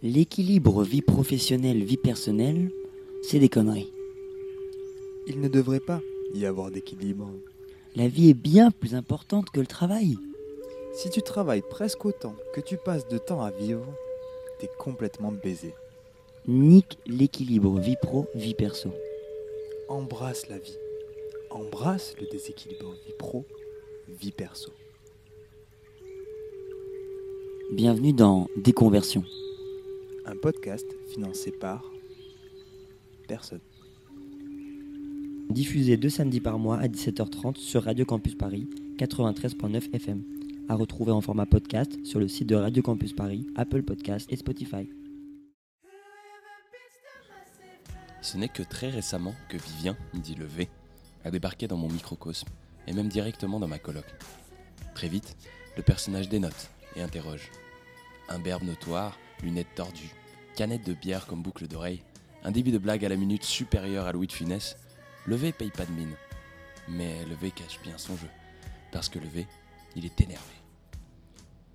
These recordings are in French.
L'équilibre vie professionnelle, vie personnelle, c'est des conneries. Il ne devrait pas y avoir d'équilibre. La vie est bien plus importante que le travail. Si tu travailles presque autant que tu passes de temps à vivre, t'es complètement baisé. Nique l'équilibre vie pro, vie perso. Embrasse la vie. Embrasse le déséquilibre vie pro, vie perso. Bienvenue dans Déconversion. Un podcast financé par personne. Diffusé deux samedis par mois à 17h30 sur Radio Campus Paris 93.9 FM. À retrouver en format podcast sur le site de Radio Campus Paris, Apple Podcasts et Spotify. Ce n'est que très récemment que Vivien, dit le V, a débarqué dans mon microcosme, et même directement dans ma coloc. Très vite, le personnage dénote et interroge. Un berbe notoire, lunettes tordues, canette de bière comme boucle d'oreille, un débit de blague à la minute supérieur à Louis de Funès, le V paye pas de mine. Mais le V cache bien son jeu, parce que le V, il est énervé.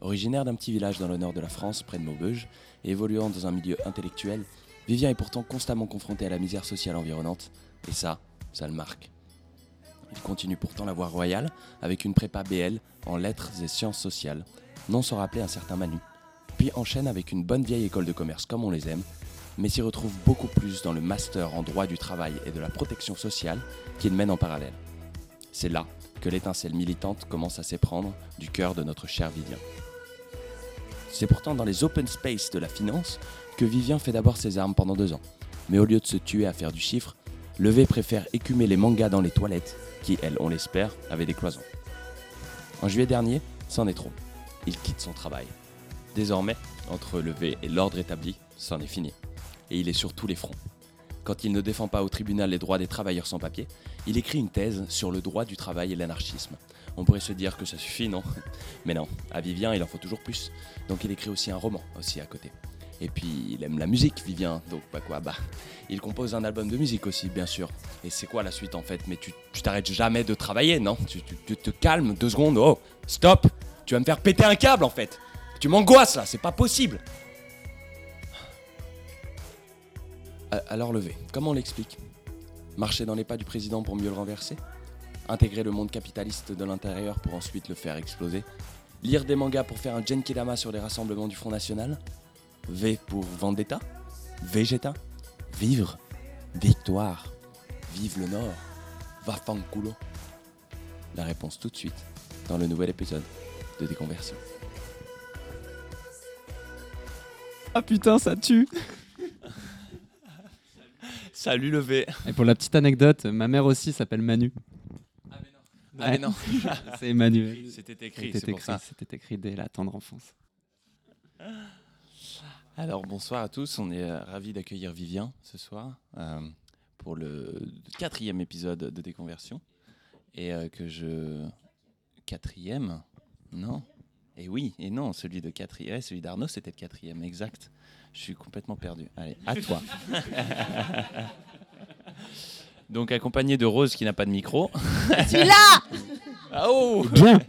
Originaire d'un petit village dans le nord de la France, près de Maubeuge, et évoluant dans un milieu intellectuel, Vivien est pourtant constamment confronté à la misère sociale environnante, et ça, ça le marque. Il continue pourtant la voie royale avec une prépa BL en lettres et sciences sociales, non sans rappeler un certain Manu, puis enchaîne avec une bonne vieille école de commerce comme on les aime, mais s'y retrouve beaucoup plus dans le master en droit du travail et de la protection sociale qu'il mène en parallèle. C'est là que l'étincelle militante commence à s'éprendre du cœur de notre cher Vivien. C'est pourtant dans les open space de la finance que Vivien fait d'abord ses armes pendant deux ans. Mais au lieu de se tuer à faire du chiffre, Levé préfère écumer les mangas dans les toilettes, qui, elles, on l'espère, avaient des cloisons. En juillet dernier, c'en est trop. Il quitte son travail. Désormais, entre Levé et l'ordre établi, c'en est fini. Et il est sur tous les fronts. Quand il ne défend pas au tribunal les droits des travailleurs sans papier, il écrit une thèse sur le droit du travail et l'anarchisme. On pourrait se dire que ça suffit, non? Mais non, à Vivien, il en faut toujours plus. Donc il écrit aussi un roman, aussi à côté. Et puis il aime la musique, Vivien, donc bah quoi, bah. Il compose un album de musique aussi, bien sûr. Et c'est quoi la suite en fait? Mais tu t'arrêtes jamais de travailler, non? Tu- tu te calmes deux secondes, oh, stop Tu vas me faire péter un câble en fait Tu m'angoisses là, c'est pas possible. Alors levé, comment on l'explique? Marcher dans les pas du président pour mieux le renverser? Intégrer le monde capitaliste de l'intérieur pour ensuite le faire exploser? Lire des mangas pour faire un Genkidama sur les rassemblements du Front National? V pour Vendetta? Vegeta? Vivre? Victoire? Vive le Nord? Va fanculo? La réponse tout de suite dans le nouvel épisode de Déconversion. Ah putain, ça tue Salut le V Et pour la petite anecdote, ma mère aussi s'appelle Manu. Ah mais non C'est Emmanuel. C'était écrit, C'était c'est pour ça. c'était écrit dès la tendre enfance. Alors bonsoir à tous, on est euh, ravis d'accueillir Vivien ce soir euh, pour le quatrième épisode de Déconversion. Et euh, que je... Quatrième Non? Et oui, et non, celui de quatrième, celui d'Arnaud c'était le quatrième, exact. Je suis complètement perdu. Allez, à toi. Donc accompagné de Rose qui n'a pas de micro. Celui-là Ah, oh Bien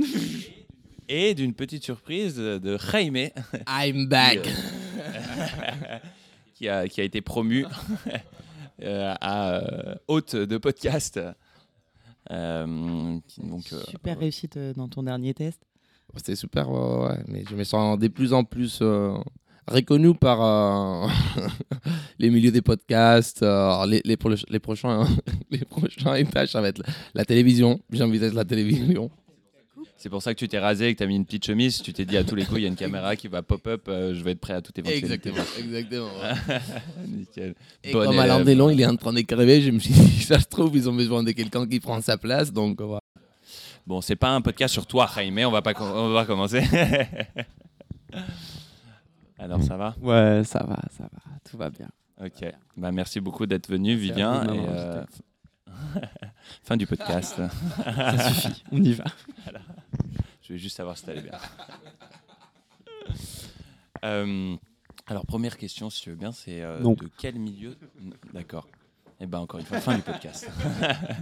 Et d'une petite surprise de Jaime I'm back qui a, qui a été promu euh, à euh, hôte de podcast. Euh, qui- donc, euh, Super réussite dans ton dernier test. C'était super, ouais, ouais, mais je me sens de plus en plus euh, reconnu par euh, les milieux des podcasts. euh, les, les, pro- les prochains, les prochains étages, ça va être la, la télévision. J'envisage la télévision. c'est pour ça que tu t'es rasé et que tu as mis une petite chemise. Tu t'es dit à tous les coups, il y a une caméra qui va pop-up, euh, je vais être prêt à toute éventualité. exactement. ouais. Nickel. Et Bon comme Alain. Delon, il est en train de crever, je me suis dit, ça se trouve, ils ont besoin de quelqu'un qui prend sa place. Donc, voilà. Bon, c'est pas un podcast sur toi, Jaime, on va pas, on va commencer. Alors, ça va? Ouais, ça va, ça va, tout va bien. Ok. Bah, merci beaucoup d'être venu, Vivien. et, euh, fin du podcast. Ça suffit, on y va. Je vais juste savoir si t'allais bien. Euh, alors, première question, si tu veux bien, c'est euh, de quel milieu. D'accord. Eh ben, encore une fois, fin du podcast.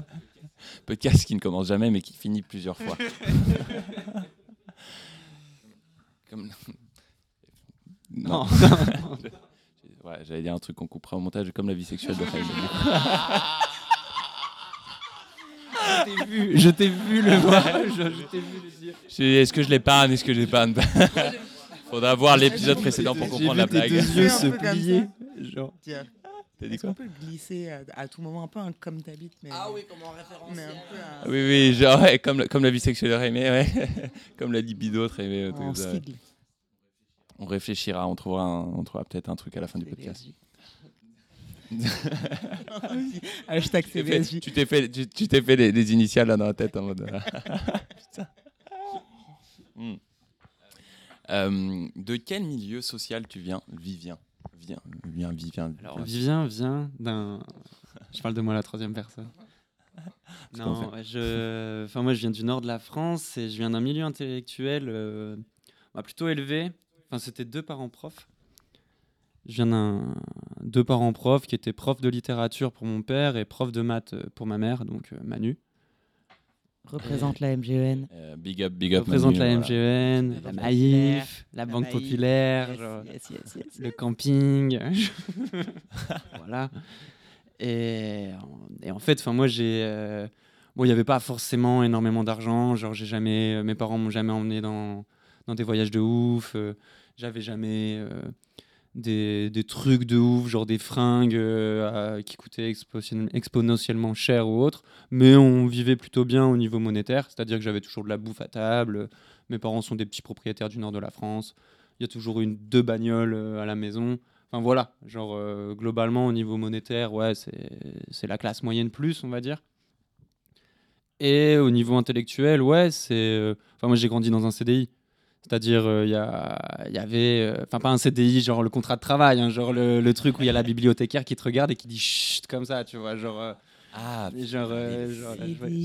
podcast qui ne commence jamais, mais qui finit plusieurs fois. Comme... Non. Ouais, j'allais dire un truc qu'on coupera au montage, comme la vie sexuelle de t'ai vu, je t'ai vu le voir, je, je t'ai vu le dire. Est-ce que je l'épargne Est-ce que je l'épargne Faudra voir l'épisode précédent pour comprendre la J'ai vu tes blague. deux yeux se plier. Genre. Tiens, T'as dit Est-ce quoi qu'on peut le glisser à, à tout moment un peu un comme t'habites mais comme en référence. un un, Ah Oui, oui, genre, ouais, comme, la- comme la vie sexuelle ouais. comme la libido sigle. On réfléchira, on trouvera, un- on trouvera peut-être un truc à la fin du podcast. Hashtag CBSJ. tu t'es fait, tu, tu t'es fait les, les initiales là dans la tête en mode. euh, Putain. Hmm. Euh, de quel milieu social tu viens, Vivien? Viens, viens, Vivien. Alors. Vivien vient d'un. Je parle de moi la troisième personne. Non, je. Enfin, moi, je viens du nord de la France et je viens d'un milieu intellectuel euh, bah, plutôt élevé. Enfin, c'était deux parents profs. Je viens d'un deux parents profs qui étaient profs de littérature pour mon père et prof de maths pour ma mère, donc euh, Manu. Représente la MGN. Euh, big up, big up. représente Manu, la voilà. MGN, La Maïf, la La Banque Maïf. Populaire, genre, Yes, yes, yes. le camping. voilà. Et, et en fait, enfin moi j'ai euh, bon, il n'y avait pas forcément énormément d'argent, genre j'ai jamais euh, mes parents m'ont jamais emmené dans dans des voyages de ouf, euh, j'avais jamais euh, des, des trucs de ouf, genre des fringues euh, qui coûtaient exponentiel- exponentiellement cher ou autre, mais on vivait plutôt bien au niveau monétaire, c'est-à-dire que j'avais toujours de la bouffe à table, mes parents sont des petits propriétaires du nord de la France, il y a toujours une deux bagnoles euh, à la maison. Enfin voilà, genre euh, globalement au niveau monétaire, ouais, c'est la classe moyenne plus, on va dire. Et au niveau intellectuel, ouais, c'est. Enfin, moi j'ai grandi dans un CDI. C'est-à-dire, euh, il y, a- il y avait. euh, Enfin, pas un CDI, genre le contrat de travail, hein, genre le, le truc où il y a la bibliothécaire qui te regarde et qui dit chut comme ça, tu vois. Genre. euh, Ah, genre, euh, genre,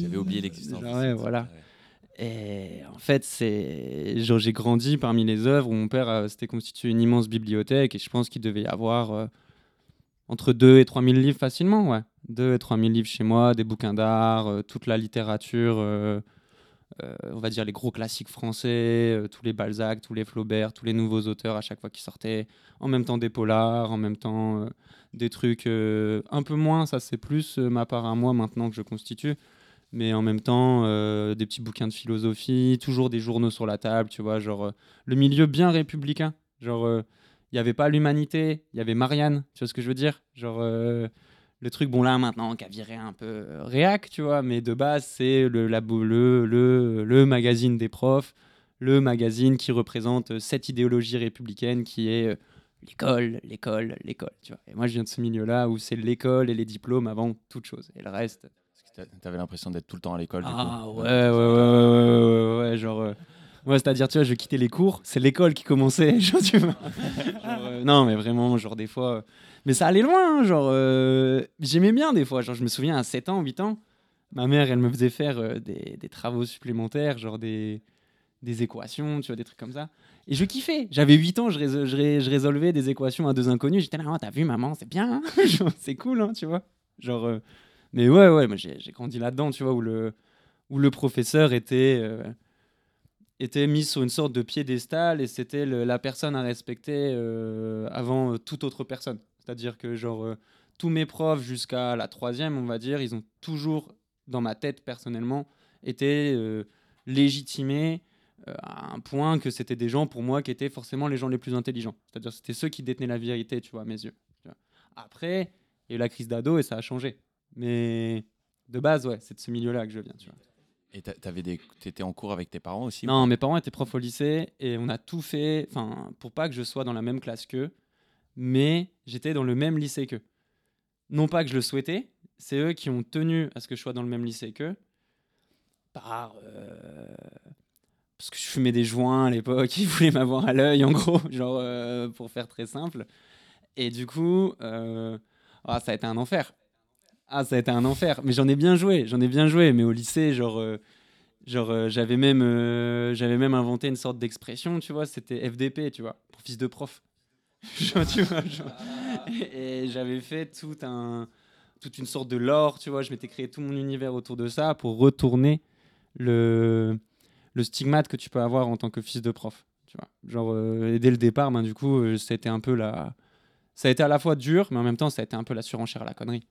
j'avais oublié l'existence. Ouais, voilà. Et en fait, c'est genre j'ai grandi parmi les œuvres où mon père euh, s'était constitué une immense bibliothèque et je pense qu'il devait y avoir euh, entre 2 et 3 000 livres facilement, ouais. 2 et 3 000 livres chez moi, des bouquins d'art, euh, toute la littérature, euh, euh, on va dire les gros classiques français, euh, tous les Balzac, tous les Flaubert, tous les nouveaux auteurs à chaque fois qui sortaient, en même temps des polars, en même temps euh, des trucs euh, un peu moins, ça c'est plus euh, ma part à moi maintenant que je constitue mais en même temps euh, des petits bouquins de philosophie, toujours des journaux sur la table, tu vois, genre euh, le milieu bien républicain, genre euh, il n'y avait pas l'humanité, il y avait Marianne, tu vois ce que je veux dire, genre euh, le truc bon là maintenant qui a viré un peu euh, réac, tu vois, mais de base c'est le, le, le, le magazine des profs, le magazine qui représente euh, cette idéologie républicaine qui est euh, l'école, l'école, l'école, tu vois. Et moi je viens de ce milieu-là où c'est l'école et les diplômes avant toute chose, et le reste T'avais l'impression d'être tout le temps à l'école. du ah coup. ouais, ouais, ouais, ouais, ouais, ouais, ouais, genre. euh, ouais, c'est-à-dire, tu vois, je quittais les cours, c'est l'école qui commençait, genre, tu vois. Genre, euh, non, mais vraiment, genre, des fois. Mais ça allait loin, hein, genre. euh, J'aimais bien, des fois. Genre, je me souviens, à 7 ans, 8 ans, ma mère, elle me faisait faire euh, des, des travaux supplémentaires, genre des, des équations, tu vois, des trucs comme ça. Et je kiffais. J'avais 8 ans, je, résol- je ré- je résolvais des équations à deux inconnus. J'étais là, oh, t'as vu, maman, c'est bien, hein c'est cool, hein, tu vois. Genre. euh, mais ouais, ouais, moi j'ai grandi là-dedans, tu vois, où le, où le professeur était, était mis sur une sorte de piédestal et c'était la personne à respecter avant toute autre personne. C'est-à-dire que, genre, euh, tous mes profs jusqu'à la troisième, on va dire, ils ont toujours, dans ma tête personnellement, été euh, légitimés euh, à un point que c'était des gens, pour moi, qui étaient forcément les gens les plus intelligents. C'est-à-dire c'était ceux qui détenaient la vérité, tu vois, à mes yeux. Après, il y a eu la crise d'ado et ça a changé. Mais de base, ouais, c'est de ce milieu-là que je viens, tu vois. Et t'a- t'avais des... t'étais en cours avec tes parents aussi Non, mes parents étaient profs au lycée et on a tout fait, enfin, pour pas que je sois dans la même classe qu'eux, mais j'étais dans le même lycée qu'eux. Non pas que je le souhaitais, c'est eux qui ont tenu à ce que je sois dans le même lycée qu'eux, euh, parce que je fumais des joints à l'époque, ils voulaient m'avoir à l'œil, en gros, genre euh, pour faire très simple. Et du coup, euh, ah, ça a été un enfer. Ah, ça a été un enfer. Mais j'en ai bien joué, j'en ai bien joué. Mais au lycée, genre, genre j'avais même, même inventé une sorte d'expression, tu vois. C'était FDP, tu vois, pour fils de prof. Et, j'avais fait toute une sorte de lore, tu vois. Je m'étais créé tout mon univers autour de ça pour retourner le, le stigmate que tu peux avoir en tant que fils de prof. Tu vois. Genre, euh, dès le départ, ben, du coup, euh, été un peu la. Ça a été à la fois dur, mais en même temps, ça a été un peu la surenchère à la connerie.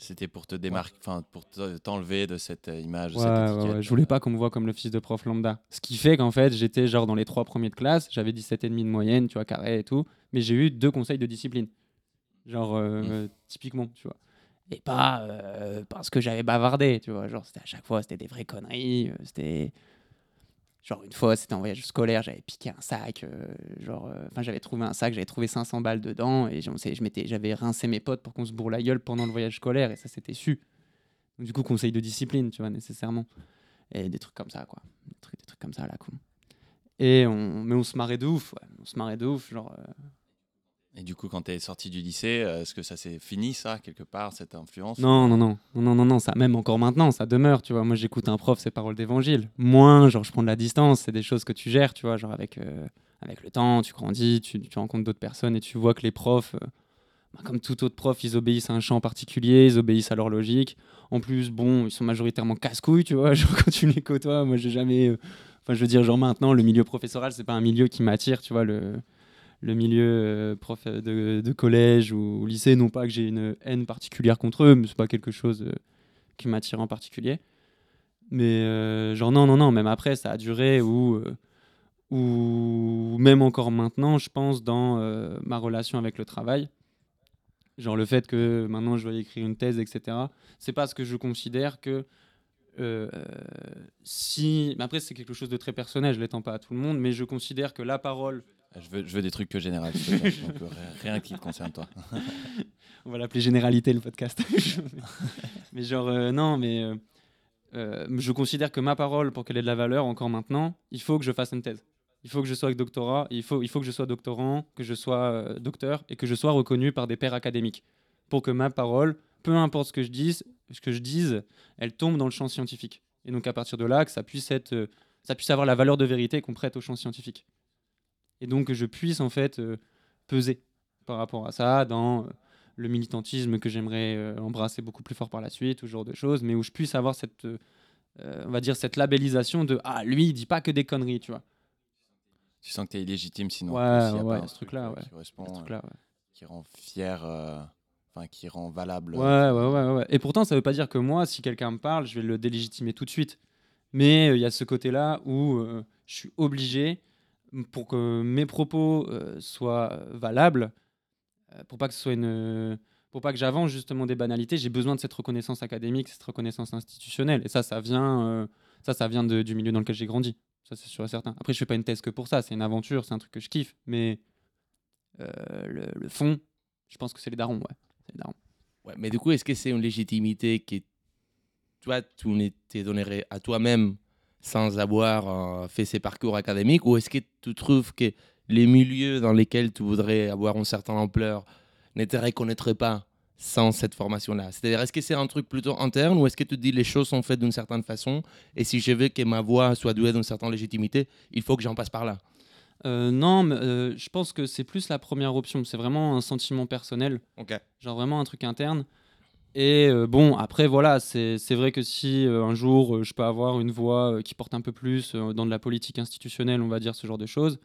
C'était pour te démarquer, enfin pour te- t'enlever de cette euh, image. Ouais, cette ouais, Je voulais pas qu'on me voit comme le fils de prof lambda. Ce qui fait qu'en fait, j'étais genre dans les trois premiers de classe, j'avais 17,5 de moyenne, tu vois, carré et tout, mais j'ai eu deux conseils de discipline. Genre, euh, typiquement, tu vois. Et pas euh, parce que j'avais bavardé, tu vois. Genre, c'était à chaque fois, c'était des vraies conneries. c'était. Genre, une fois, c'était en voyage scolaire, j'avais piqué un sac. euh, genre, euh, enfin, j'avais trouvé un sac, j'avais trouvé 500 balles dedans, et j'avais rincé mes potes pour qu'on se bourre la gueule pendant le voyage scolaire, et ça, c'était su. Du coup, conseil de discipline, tu vois, nécessairement. Et des trucs comme ça, quoi. Des trucs, des trucs comme ça, à la con. Et on, mais on se marrait de ouf, ouais. On se marrait de ouf, genre. euh, Et du coup, quand tu es sorti du lycée, euh, est-ce que ça s'est fini, ça, quelque part, cette influence Non, non, non, non, non, non, ça, même encore maintenant, ça demeure, tu vois. Moi, j'écoute un prof, ses paroles d'évangile. Moins, genre, je prends de la distance, c'est des choses que tu gères, tu vois, genre avec, euh, avec le temps, tu grandis, tu, rencontres d'autres personnes et tu vois que les profs, euh, bah, comme tout autre prof, ils obéissent à un champ particulier, ils obéissent à leur logique. En plus, bon, ils sont majoritairement casse-couilles, tu vois, genre quand tu les côtoies, moi, j'ai jamais. Enfin, je veux dire, genre maintenant, le milieu professoral, c'est pas un milieu qui m'attire, tu vois, le le milieu euh, prof de, de collège ou lycée, non pas que j'ai une haine particulière contre eux, mais c'est pas quelque chose euh, qui m'attire en particulier. Mais euh, genre non, non, non, même après, ça a duré ou euh, ou même encore maintenant, je pense, dans euh, ma relation avec le travail. Genre le fait que maintenant je vais écrire une thèse, etc. C'est parce que je considère que euh, si. Après, c'est quelque chose de très personnel, je l'étends pas à tout le monde, mais je considère que la parole Je veux, je veux des trucs que. Donc, euh, rien- qui te concerne, toi. On va l'appeler généralité le podcast. mais genre, euh, non, mais euh, je considère que ma parole, pour qu'elle ait de la valeur encore maintenant, il faut que je fasse une thèse. Il faut que je sois avec doctorat, il faut, il faut que je sois doctorant, que je sois euh, docteur et que je sois reconnu par des pairs académiques. Pour que ma parole, peu importe ce que je dise, ce que je dise, elle tombe dans le champ scientifique. Et donc à partir de là, que ça puisse être, ça puisse avoir la valeur de vérité qu'on prête au champ scientifique. Et donc que je puisse en fait euh, peser par rapport à ça dans euh, le militantisme que j'aimerais euh, embrasser beaucoup plus fort par la suite, ou ce genre de choses, mais où je puisse avoir cette, on va dire, cette labellisation de ah lui il dit pas que des conneries, tu vois. Tu sens que tu es illégitime sinon. Ouais, s'il y a ouais, pas un ce truc, truc-là, ouais. Qui correspond, Ce truc-là, ouais. qui rend fier, euh, enfin qui rend valable. Ouais, ouais, ouais, ouais. Et pourtant, ça veut pas dire que moi, si quelqu'un me parle, je vais le délégitimer tout de suite. Mais euh, il y a ce côté-là où euh, je suis obligé, pour que mes propos euh, soient valables, euh, pour pas que ce soit une, pour pas que j'avance justement des banalités, j'ai besoin de cette reconnaissance académique, cette reconnaissance institutionnelle. Et ça, ça vient, euh, ça, ça vient de- du milieu dans lequel j'ai grandi. Ça, c'est sûr et certain. Après, je fais pas une thèse que pour ça. C'est une aventure, c'est un truc que je kiffe. Mais le, fond, je pense que c'est les darons, ouais. Mais du coup, est-ce que c'est une légitimité qui, toi, tu t'es donné à toi-même sans avoir euh, fait ces parcours académiques Ou est-ce que tu trouves que les milieux dans lesquels tu voudrais avoir une certaine ampleur ne te reconnaîtraient pas sans cette formation-là? C'est-à-dire, est-ce que c'est un truc plutôt interne ou est-ce que tu dis les choses sont faites d'une certaine façon et si je veux que ma voix soit douée d'une certaine légitimité, il faut que j'en passe par là? Euh, non, mais, euh, je pense que c'est plus la première option. C'est vraiment un sentiment personnel, genre vraiment un truc interne. Et euh, bon, après, voilà, c'est vrai que si euh, un jour euh, je peux avoir une voix qui porte un peu plus dans de la politique institutionnelle, on va dire ce genre de choses,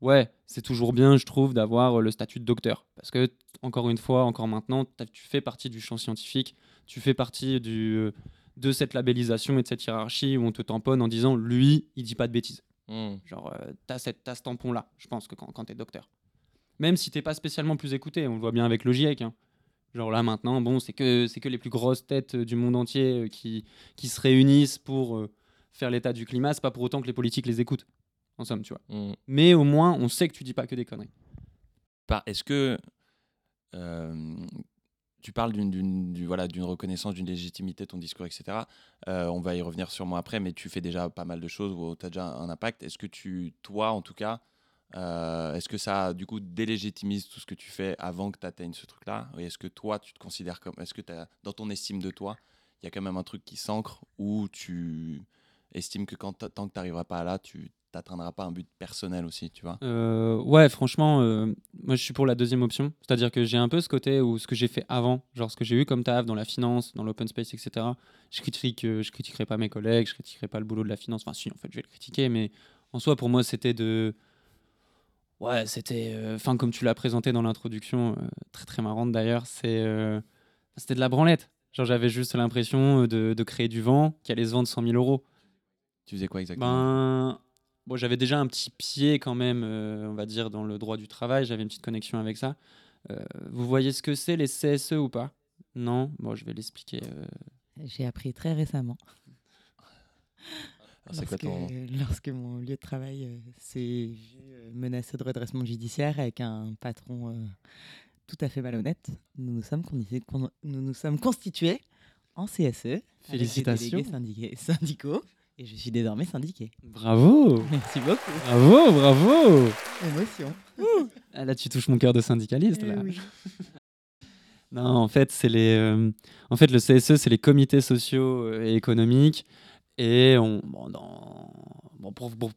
ouais, c'est toujours bien, je trouve, d'avoir le statut de docteur. Parce que, encore une fois, encore maintenant, tu fais partie du champ scientifique, tu fais partie du, de cette labellisation et de cette hiérarchie où on te tamponne en disant lui, il dit pas de bêtises. Hmm. Genre, t'as, ce tampon-là, je pense, que quand, quand t'es docteur. Même si t'es pas spécialement plus écouté, on le voit bien avec le GIEC. hein. Genre là, maintenant, bon, c'est que, c'est que les plus grosses têtes euh, du monde entier euh, qui, qui se réunissent pour euh, faire l'état du climat. C'est pas pour autant que les politiques les écoutent, en somme, tu vois. Hmm. Mais au moins, on sait que tu dis pas que des conneries. Par- Est-ce que euh, tu parles d'une d'une- du- voilà, d'une reconnaissance, d'une légitimité de ton discours, etc. Euh, on va y revenir sûrement après, mais tu fais déjà pas mal de choses où tu as déjà un impact. Est-ce que tu, toi en tout cas, euh, est-ce que ça du coup délégitimise tout ce que tu fais avant que tu atteignes ce truc-là? Est-ce que toi tu te considères comme. Est-ce que dans ton estime de toi, il y a quand même un truc qui s'ancre où tu estimes que quand, tant que tu n'arriveras pas là, tu t'atteindras pas un but personnel aussi, tu vois? Euh, ouais, franchement, euh, moi je suis pour la deuxième option. C'est-à-dire que j'ai un peu ce côté où ce que j'ai fait avant, genre ce que j'ai eu comme taf dans la finance, dans l'open space, etc. Je critique, je critiquerai pas mes collègues, je critiquerai pas le boulot de la finance. Enfin, si, en fait, je vais le critiquer, mais En soi, pour moi, c'était de. Ouais, c'était. euh, Enfin, comme tu l'as présenté dans l'introduction, euh, très très marrante d'ailleurs, c'est. euh, C'était de la branlette. Genre, j'avais juste l'impression de, de créer du vent qui allait se vendre 100 000 euros. Tu faisais quoi exactement? Ben, bon, j'avais déjà un petit pied quand même, euh, on va dire, dans le droit du travail. J'avais une petite connexion avec ça. Euh, vous voyez ce que c'est les CSE ou pas? Non? Bon, je vais l'expliquer. euh. J'ai appris très récemment. Alors, lorsque, ton. lorsque mon lieu de travail euh, s'est vu euh, menacé de redressement judiciaire avec un patron euh, tout à fait malhonnête, nous nous sommes, condi- con- nous nous sommes constitués en CSE. avec des Félicitations. syndiqués- syndicaux. Et je suis désormais syndiqué. Bravo Merci beaucoup. Bravo, bravo Émotion. Ah, Là, tu touches mon cœur de syndicaliste. Eh Là. oui. Non, en fait, c'est les, euh, en fait, le CSE, c'est les comités sociaux et économiques. Et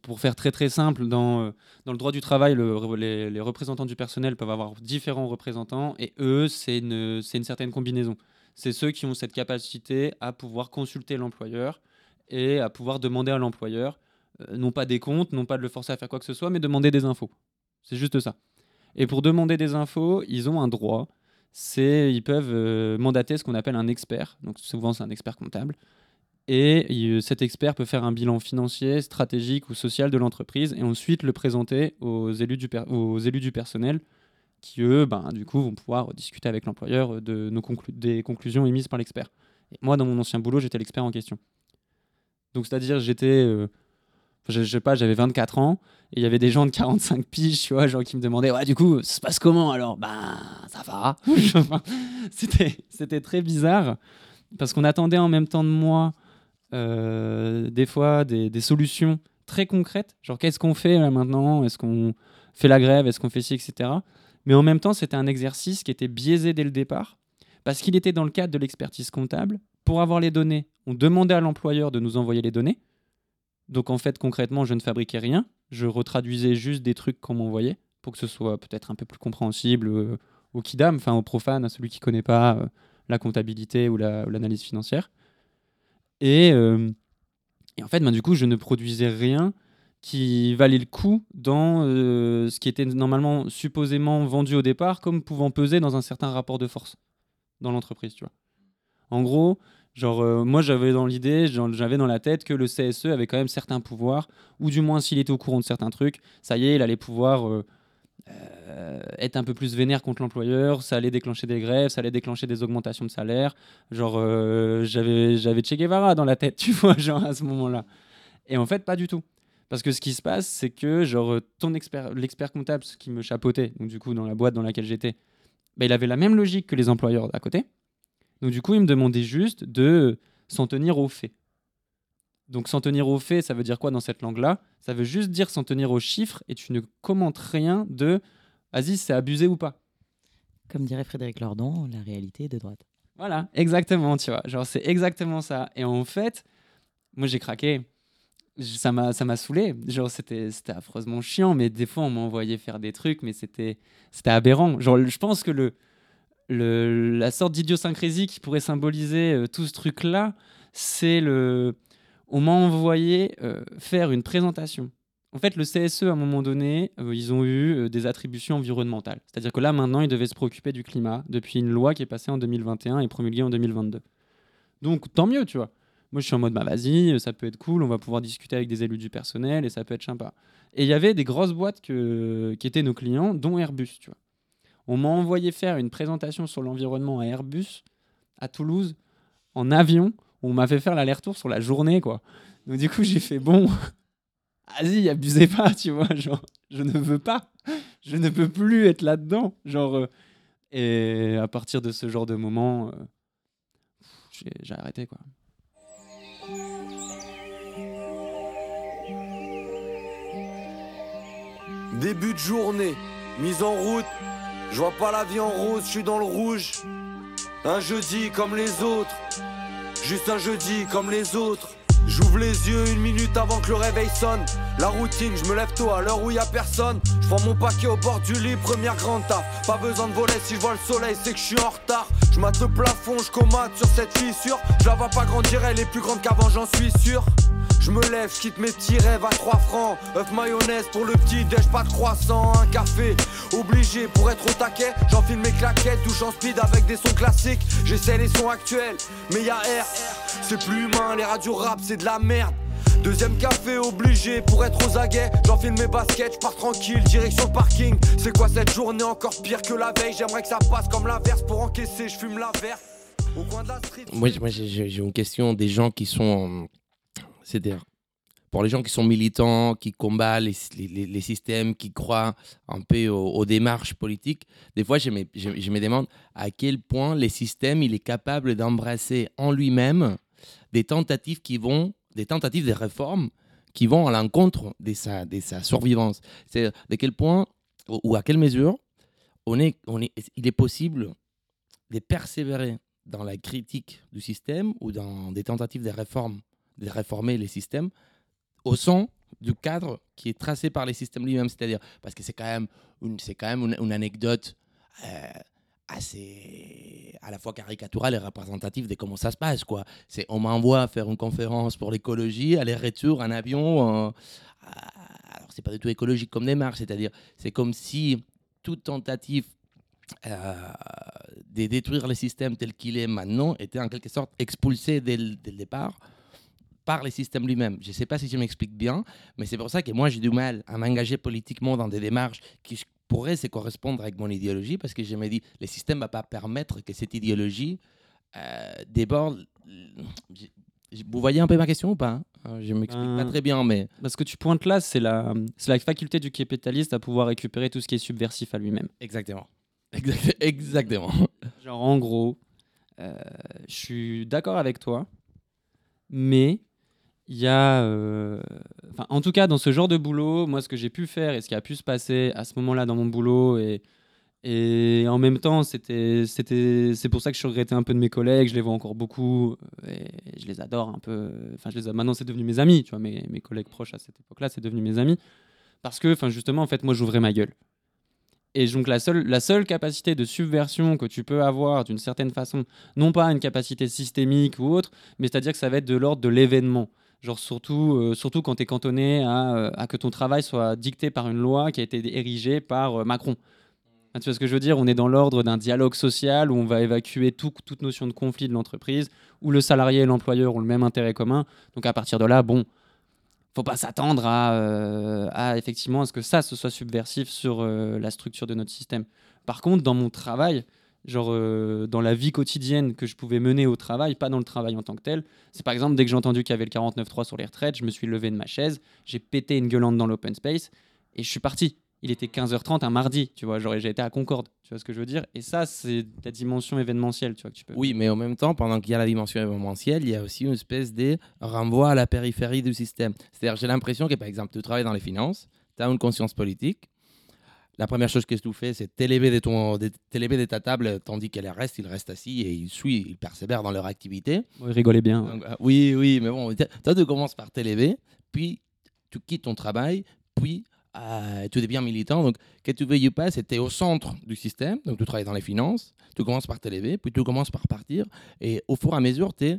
pour, faire très très simple, dans, euh, le droit du travail, le- les, représentants du personnel peuvent avoir différents représentants. Et eux, c'est une, certaine combinaison. C'est ceux qui ont cette capacité à pouvoir consulter l'employeur et à pouvoir demander à l'employeur, euh, non pas des comptes, non pas de le forcer à faire quoi que ce soit, mais demander des infos. C'est juste ça. Et pour demander des infos, ils ont un droit ils peuvent euh, mandater ce qu'on appelle un expert. Donc souvent c'est un expert comptable. Et il- cet expert peut faire un bilan financier, stratégique ou social de l'entreprise et ensuite le présenter aux élus du, aux élus du personnel qui, eux, ben, du coup, vont pouvoir discuter avec l'employeur de nos conclu- des conclusions émises par l'expert. Et moi, dans mon ancien boulot, j'étais l'expert en question. Donc c'est-à-dire j'étais... euh, je, je sais pas, j'avais 24 ans et il y avait des gens de 45 piges, tu vois, genre qui me demandaient Ouais, du coup, ça se passe comment alors? Ben, ça va. C'était, c'était très bizarre parce qu'on attendait en même temps de moi, euh, des fois, des, solutions très concrètes. Genre, qu'est-ce qu'on fait là maintenant? Est-ce qu'on fait la grève? Est-ce qu'on fait ci, etc. Mais en même temps, c'était un exercice qui était biaisé dès le départ parce qu'il était dans le cadre de l'expertise comptable. Pour avoir les données, on demandait à l'employeur de nous envoyer les données. Donc en fait, concrètement, je ne fabriquais rien. Je retraduisais juste des trucs qu'on m'envoyait pour que ce soit peut-être un peu plus compréhensible euh, au kidam, enfin au profane, à celui qui ne connaît pas euh, la comptabilité ou l'analyse financière. Et, euh, et en fait, ben, du coup, je ne produisais rien qui valait le coup dans euh, ce qui était normalement supposément vendu au départ comme pouvant peser dans un certain rapport de force dans l'entreprise, tu. En gros, genre euh, moi j'avais dans l'idée, j'avais dans la tête que le CSE avait quand même certains pouvoirs, ou du moins s'il était au courant de certains trucs, ça y est, il allait pouvoir euh, être un peu plus vénère contre l'employeur, ça allait déclencher des grèves, ça allait déclencher des augmentations de salaire. Genre, euh, j'avais, j'avais Che Guevara dans la tête, tu vois, genre à ce moment-là. Et en fait, pas du tout. Parce que ce qui se passe, c'est que genre ton expert, l'expert comptable qui me chapeautait, donc du coup dans la boîte dans laquelle j'étais, bah, il avait la même logique que les employeurs à côté. Donc du coup, il me demandait juste de s'en tenir aux faits. Donc s'en tenir aux faits, ça veut dire quoi dans cette langue-là? Ça veut juste dire s'en tenir aux chiffres et tu ne commentes rien de vas-y, c'est abusé ou pas. Comme dirait Frédéric Lordon, la réalité est de droite. Voilà, exactement, tu vois. Genre, c'est exactement ça. Et en fait, moi, j'ai craqué. Ça m'a, ça m'a saoulé. Genre, c'était, c'était affreusement chiant, mais des fois, on m'envoyait faire des trucs, mais c'était, c'était aberrant. Genre, je pense que le, le, la sorte d'idiosyncrésie qui pourrait symboliser euh, tout ce truc-là, c'est le. On m'a envoyé euh, faire une présentation. En fait, le CSE, à un moment donné, euh, ils ont eu euh, des attributions environnementales. C'est-à-dire que là, maintenant, ils devaient se préoccuper du climat depuis une loi qui est passée en 2021 et promulguée en 2022. Donc, tant mieux, tu vois. Moi, je suis en mode, bah vas-y, ça peut être cool, on va pouvoir discuter avec des élus du personnel et ça peut être sympa. Et il y avait des grosses boîtes que, qui étaient nos clients, dont Airbus, tu vois. On m'a envoyé faire une présentation sur l'environnement à Airbus, à Toulouse, en avion. On m'a fait faire l'aller-retour sur la journée, quoi. Donc, du coup, j'ai fait, bon, vas-y, abusez pas, tu vois. Je ne veux pas. Je ne peux plus être là-dedans. Genre, euh, et à partir de ce genre de moment, euh, j'ai j'ai arrêté, quoi. Début de journée, mise en route. Je vois pas la vie en rose, je suis dans le rouge. Un jeudi comme les autres. Juste un jeudi comme les autres. J'ouvre les yeux une minute avant que le réveil sonne. La routine, je me lève tôt à l'heure où y a personne. Je prends mon paquet au bord du lit, première grande taf. Pas besoin de voler si je vois le soleil, c'est que je suis en retard. Je mate le plafond, je comate sur cette fissure. Je la vois pas grandir, elle est plus grande qu'avant, j'en suis sûr. Je me lève, je quitte mes petits rêves à 3 francs. œuf mayonnaise pour le petit déj, pas de croissant, un café. Obligé pour être au taquet, j'enfile mes claquettes, touche en speed avec des sons classiques. J'essaie les sons actuels, mais y'a R. C'est plus humain, les radios rap, c'est de la merde. Deuxième café obligé pour être aux aguets. J'enfile mes baskets, pars tranquille, direction parking. C'est quoi cette journée encore pire que la veille? J'aimerais que ça passe comme l'inverse pour encaisser, je fume la verte. Au coin de la street. Moi, j'ai une question des gens qui sont. C'est-à-dire, pour les gens qui sont militants, qui combattent les, les- systèmes, qui croient un peu aux, démarches politiques, des fois, je me, je, me demande à quel point les systèmes, il est capable d'embrasser en lui-même des tentatives qui vont, des tentatives de réformes qui vont à l'encontre de sa, de sa survivance. C'est de quel point ou, ou à quelle mesure on est, on est, il est possible de persévérer dans la critique du système ou dans des tentatives de réforme, de réformer les systèmes au sein du cadre qui est tracé par les systèmes lui-même. C'est-à-dire, parce que c'est quand même une, c'est quand même une, anecdote euh, assez à la fois caricaturale et représentative de comment ça se passe. Quoi. C'est, on m'envoie faire une conférence pour l'écologie, aller-retour en avion. euh, alors, c'est pas du tout écologique comme démarche, c'est-à-dire, c'est comme si toute tentative euh, de détruire le système tel qu'il est maintenant était en quelque sorte expulsé dès le, dès le départ par les systèmes lui-même. Je ne sais pas si je m'explique bien, mais c'est pour ça que moi j'ai du mal à m'engager politiquement dans des démarches qui pourraient se correspondre avec mon idéologie, parce que je me dis, le système ne va pas permettre que cette idéologie euh, déborde. Vous voyez un peu ma question ou pas hein? Euh, Je ne m'explique pas Euh, très bien, mais Parce Bah, que tu pointes là, c'est la, faculté du capitaliste à pouvoir récupérer tout ce qui est subversif à lui-même. exactement. Exact- Exactement. Genre, en gros, euh, je suis d'accord avec toi, mais il y a. euh, en tout cas, dans ce genre de boulot, moi, ce que j'ai pu faire et ce qui a pu se passer à ce moment-là dans mon boulot, et, et en même temps, c'est pour ça que je regrettais un peu de mes collègues, je les vois encore beaucoup, et je les adore un peu. Je les maintenant, c'est devenu mes amis, tu vois, mes, mes collègues proches à cette époque-là, c'est devenu mes amis. Parce que, justement, en fait, moi, j'ouvrais ma gueule. Et donc la seule, la seule capacité de subversion que tu peux avoir d'une certaine façon, non pas une capacité systémique ou autre, mais c'est-à-dire que ça va être de l'ordre de l'événement. Genre surtout, euh, surtout quand tu es cantonné à, euh, à que ton travail soit dicté par une loi qui a été érigée par euh, Macron. Ah, tu vois ce que je veux dire? On est dans l'ordre d'un dialogue social où on va évacuer tout- toute notion de conflit de l'entreprise, où le salarié et l'employeur ont le même intérêt commun. Donc à partir de là, bon, faut pas s'attendre à, à effectivement à ce que ça ce soit subversif sur la structure de notre système. Par contre, dans mon travail, genre euh, dans la vie quotidienne que je pouvais mener au travail, pas dans le travail en tant que tel, c'est par exemple dès que j'ai entendu qu'il y avait le 49.3 sur les retraites, je me suis levé de ma chaise, j'ai pété une gueulante dans l'open space et je suis parti. Il était 15h30 un mardi, tu vois, j'ai été à Concorde, tu vois ce que je veux dire? Et ça, c'est la dimension événementielle, tu vois, que tu peux. Oui, mais en même temps, pendant qu'il y a la dimension événementielle, il y a aussi une espèce de renvoi à la périphérie du système. C'est-à-dire, j'ai l'impression que, par exemple, tu travailles dans les finances, tu as une conscience politique. La première chose que tu fais, c'est t'élever de, ton, de, t'élever de ta table, tandis que les restent, ils restent assis et ils suivent, ils persévèrent dans leur activité. Bon, il rigolait bien. Donc, euh, oui, oui, mais bon, toi, tu commences par t'élever, puis tu quittes ton travail, puis euh, tu deviens militant. Donc, que tu veuilles ou pas, c'était au centre du système. Donc, tu travailles dans les finances, tu commences par t'élever, puis tu commences par partir. Et au fur et à mesure, tu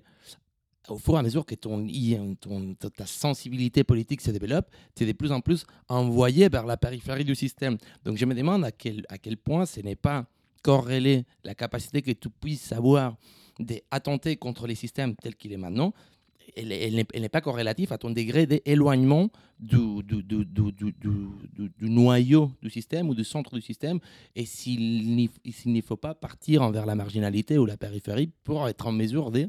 au fur et à mesure que ton, i- ton- ta- sensibilité politique se développe, tu es de plus en plus envoyé vers la périphérie du système. Donc je me demande à quel, à quel point ce n'est pas corrélé la capacité que tu puisses avoir d'attenter contre les systèmes tels qu'il est maintenant, elle, n'est- pas corrélative à ton degré d'éloignement du, du, du, du, noyau du système ou du centre du système, et s'il n'y faut pas partir envers la marginalité ou la périphérie pour être en mesure de,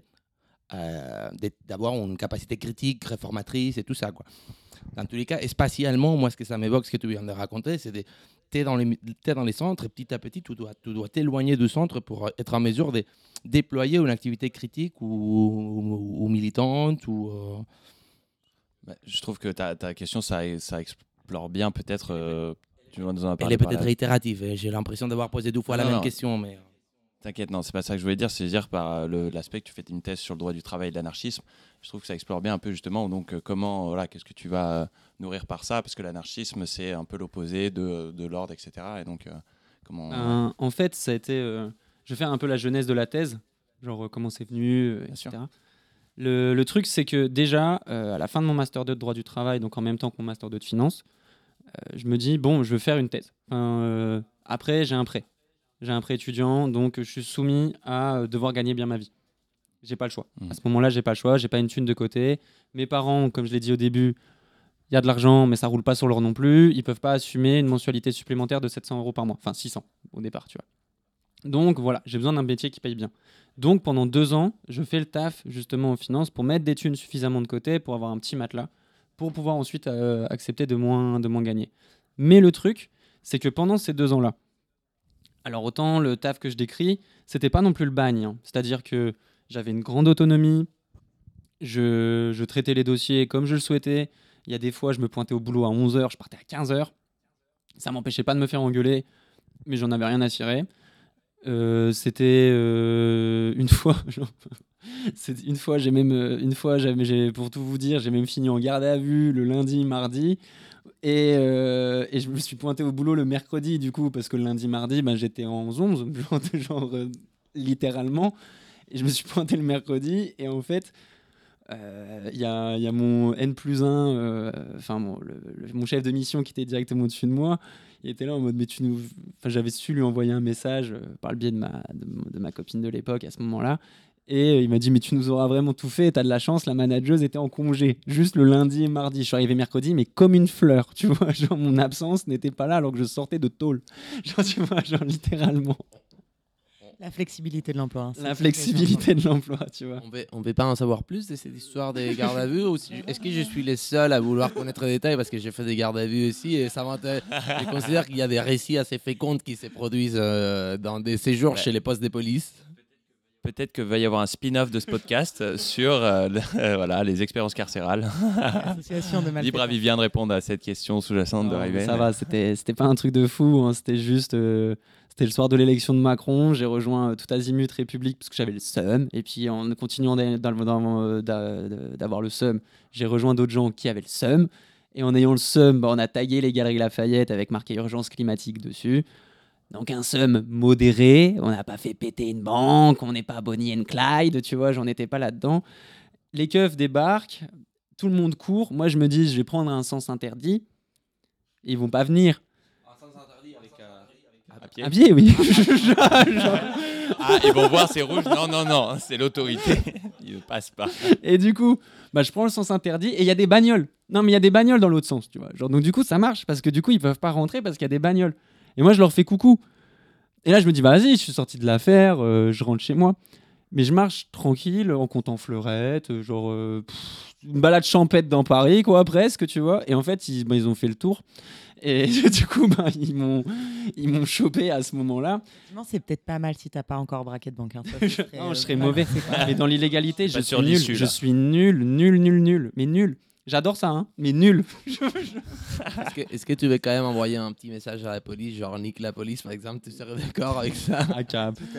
d'avoir une capacité critique, réformatrice et tout ça. Quoi. Dans tous les cas, spatialement, moi, ce que ça m'évoque, ce que tu viens de raconter, c'est des tu es dans, les, t'es dans les centres et petit à petit, tu dois, tu dois t'éloigner du centre pour être en mesure de déployer une activité critique ou, ou- ou militante. Ou, euh, Bah, je trouve que ta, ta question, ça, ça explore bien peut-être. euh, Elle est peut-être réitérative. et J'ai l'impression d'avoir posé deux fois la Non, même non. question. Mais... T'inquiète, non, c'est pas ça que je voulais dire. C'est dire par le- l'aspect que tu fais une thèse sur le droit du travail et l'anarchisme. Je trouve que ça explore bien un peu justement. Donc, euh, comment, voilà, qu'est-ce que tu vas euh, nourrir par ça Parce que l'anarchisme, c'est un peu l'opposé de, de l'ordre, etc. Et donc, euh, comment. Ben, en fait, ça a été. euh, je vais faire un peu la genèse de la thèse, genre euh, comment c'est venu, euh, etc. Le, le truc, c'est que déjà, euh, à la fin de mon master 2 de droit du travail, donc en même temps que mon master 2 de finance, euh, je me dis, bon, je veux faire une thèse. Euh, après, j'ai un prêt. J'ai un prêt étudiant, donc je suis soumis à euh, devoir gagner bien ma vie. J'ai pas le choix. Mhm. À ce moment-là, j'ai pas le choix, j'ai pas une thune de côté. Mes parents, comme je l'ai dit au début, il y a de l'argent, mais ça roule pas sur l'or non plus. Ils peuvent pas assumer une mensualité supplémentaire de 700 euros par mois. Enfin, 600 au départ, tu vois. Donc voilà, j'ai besoin d'un métier qui paye bien. Donc pendant deux ans, je fais le taf justement en finance pour mettre des thunes suffisamment de côté pour avoir un petit matelas pour pouvoir ensuite euh, accepter de moins, de moins gagner. Mais le truc, c'est que pendant ces deux ans-là, alors autant le taf que je décris, c'était pas non plus le bagne. hein. C'est-à-dire que j'avais une grande autonomie, je, traitais les dossiers comme je le souhaitais. Il y a des fois, je me pointais au boulot à 11h, je partais à 15h. Ça m'empêchait pas de me faire engueuler, mais j'en avais rien à cirer. Euh, c'était euh, une fois, une fois, j'ai même, une fois, pour tout vous dire, j'ai même fini en garde à vue le lundi, mardi, et, euh, et je me suis pointé au boulot le mercredi, du coup, parce que le lundi, mardi, ben, j'étais en 11, genre, genre, euh, littéralement, et je me suis pointé le mercredi, et en fait, euh, il y, a, mon N plus 1, enfin mon, chef de mission qui était directement au-dessus de moi, il était là en mode mais tu nous enfin j'avais su lui envoyer un message par le biais de ma de ma copine de l'époque à ce moment-là et euh, il m'a dit mais tu nous auras vraiment tout fait t'as de la chance la manageuse était en congé juste le lundi et mardi je suis arrivé mercredi mais comme une fleur tu vois genre mon absence n'était pas là alors que je sortais de tôle genre tu vois genre littéralement La flexibilité de l'emploi. hein, la flexibilité de l'emploi tu vois On veut, on veut pas en savoir plus de cette histoire des gardes à vue ou si- Est-ce que je suis le seul à vouloir connaître les détails parce que j'ai fait des gardes à vue aussi et ça m'intéresse. Je considère qu'il y a des récits assez féconds qui se produisent euh, dans des séjours Ouais. chez les postes de police. Peut-être que va y avoir un spin-off de ce podcast euh, sur euh, le- euh, voilà, les expériences carcérales. Association de Libre à. Vivien de répondre à cette question sous-jacente de Riven. Ça va, c'était c'était pas un truc de fou. hein, C'était juste. euh, c'était le soir de l'élection de Macron. J'ai rejoint euh, tout azimut République parce que j'avais le seum. Et puis en continuant euh, d'a- d'avoir le seum, j'ai rejoint d'autres gens qui avaient le seum. Et en ayant le seum, bah, on a tagué les galeries Lafayette avec marqué urgence climatique dessus. Donc un seum modéré. On n'a pas fait péter une banque. On n'est pas Bonnie and Clyde, tu vois. J'en étais pas là-dedans. Les keufs débarquent. Tout le monde court. Moi, je me dis, je vais prendre un sens interdit. Ils vont pas venir. À pied. À pied, oui. Ah, ils vont voir, c'est rouge. Non, non, non, c'est l'autorité. Ils ne passent pas. Et du coup, bah, je prends le sens interdit et il y a des bagnoles. Non, mais il y a des bagnoles dans l'autre sens, tu vois. Genre, donc du coup, ça marche parce que du coup, ils peuvent pas rentrer parce qu'il y a des bagnoles. Et moi, je leur fais coucou. Et là, je me dis, vas-y, je suis sorti de l'affaire, euh, je rentre chez moi. Mais je marche tranquille en comptant fleurette, euh, genre euh, pff, une balade champêtre dans Paris, quoi, presque, tu vois. Et en fait, ils, bah, ils ont fait le tour. Et du coup, bah, ils m'ont ils m'ont chopé à ce moment-là. Non, c'est peut-être pas mal si t'as pas encore braqué de banque. hein. Serait, non, euh, je serais mauvais. Mais dans l'illégalité, je suis nul. Je suis nul, nul, nul, nul. Mais nul. J'adore ça, hein, mais nul. Est-ce que, est-ce que tu veux quand même envoyer un petit message à la police, genre nique la police par exemple Tu serais d'accord avec ça? À cap.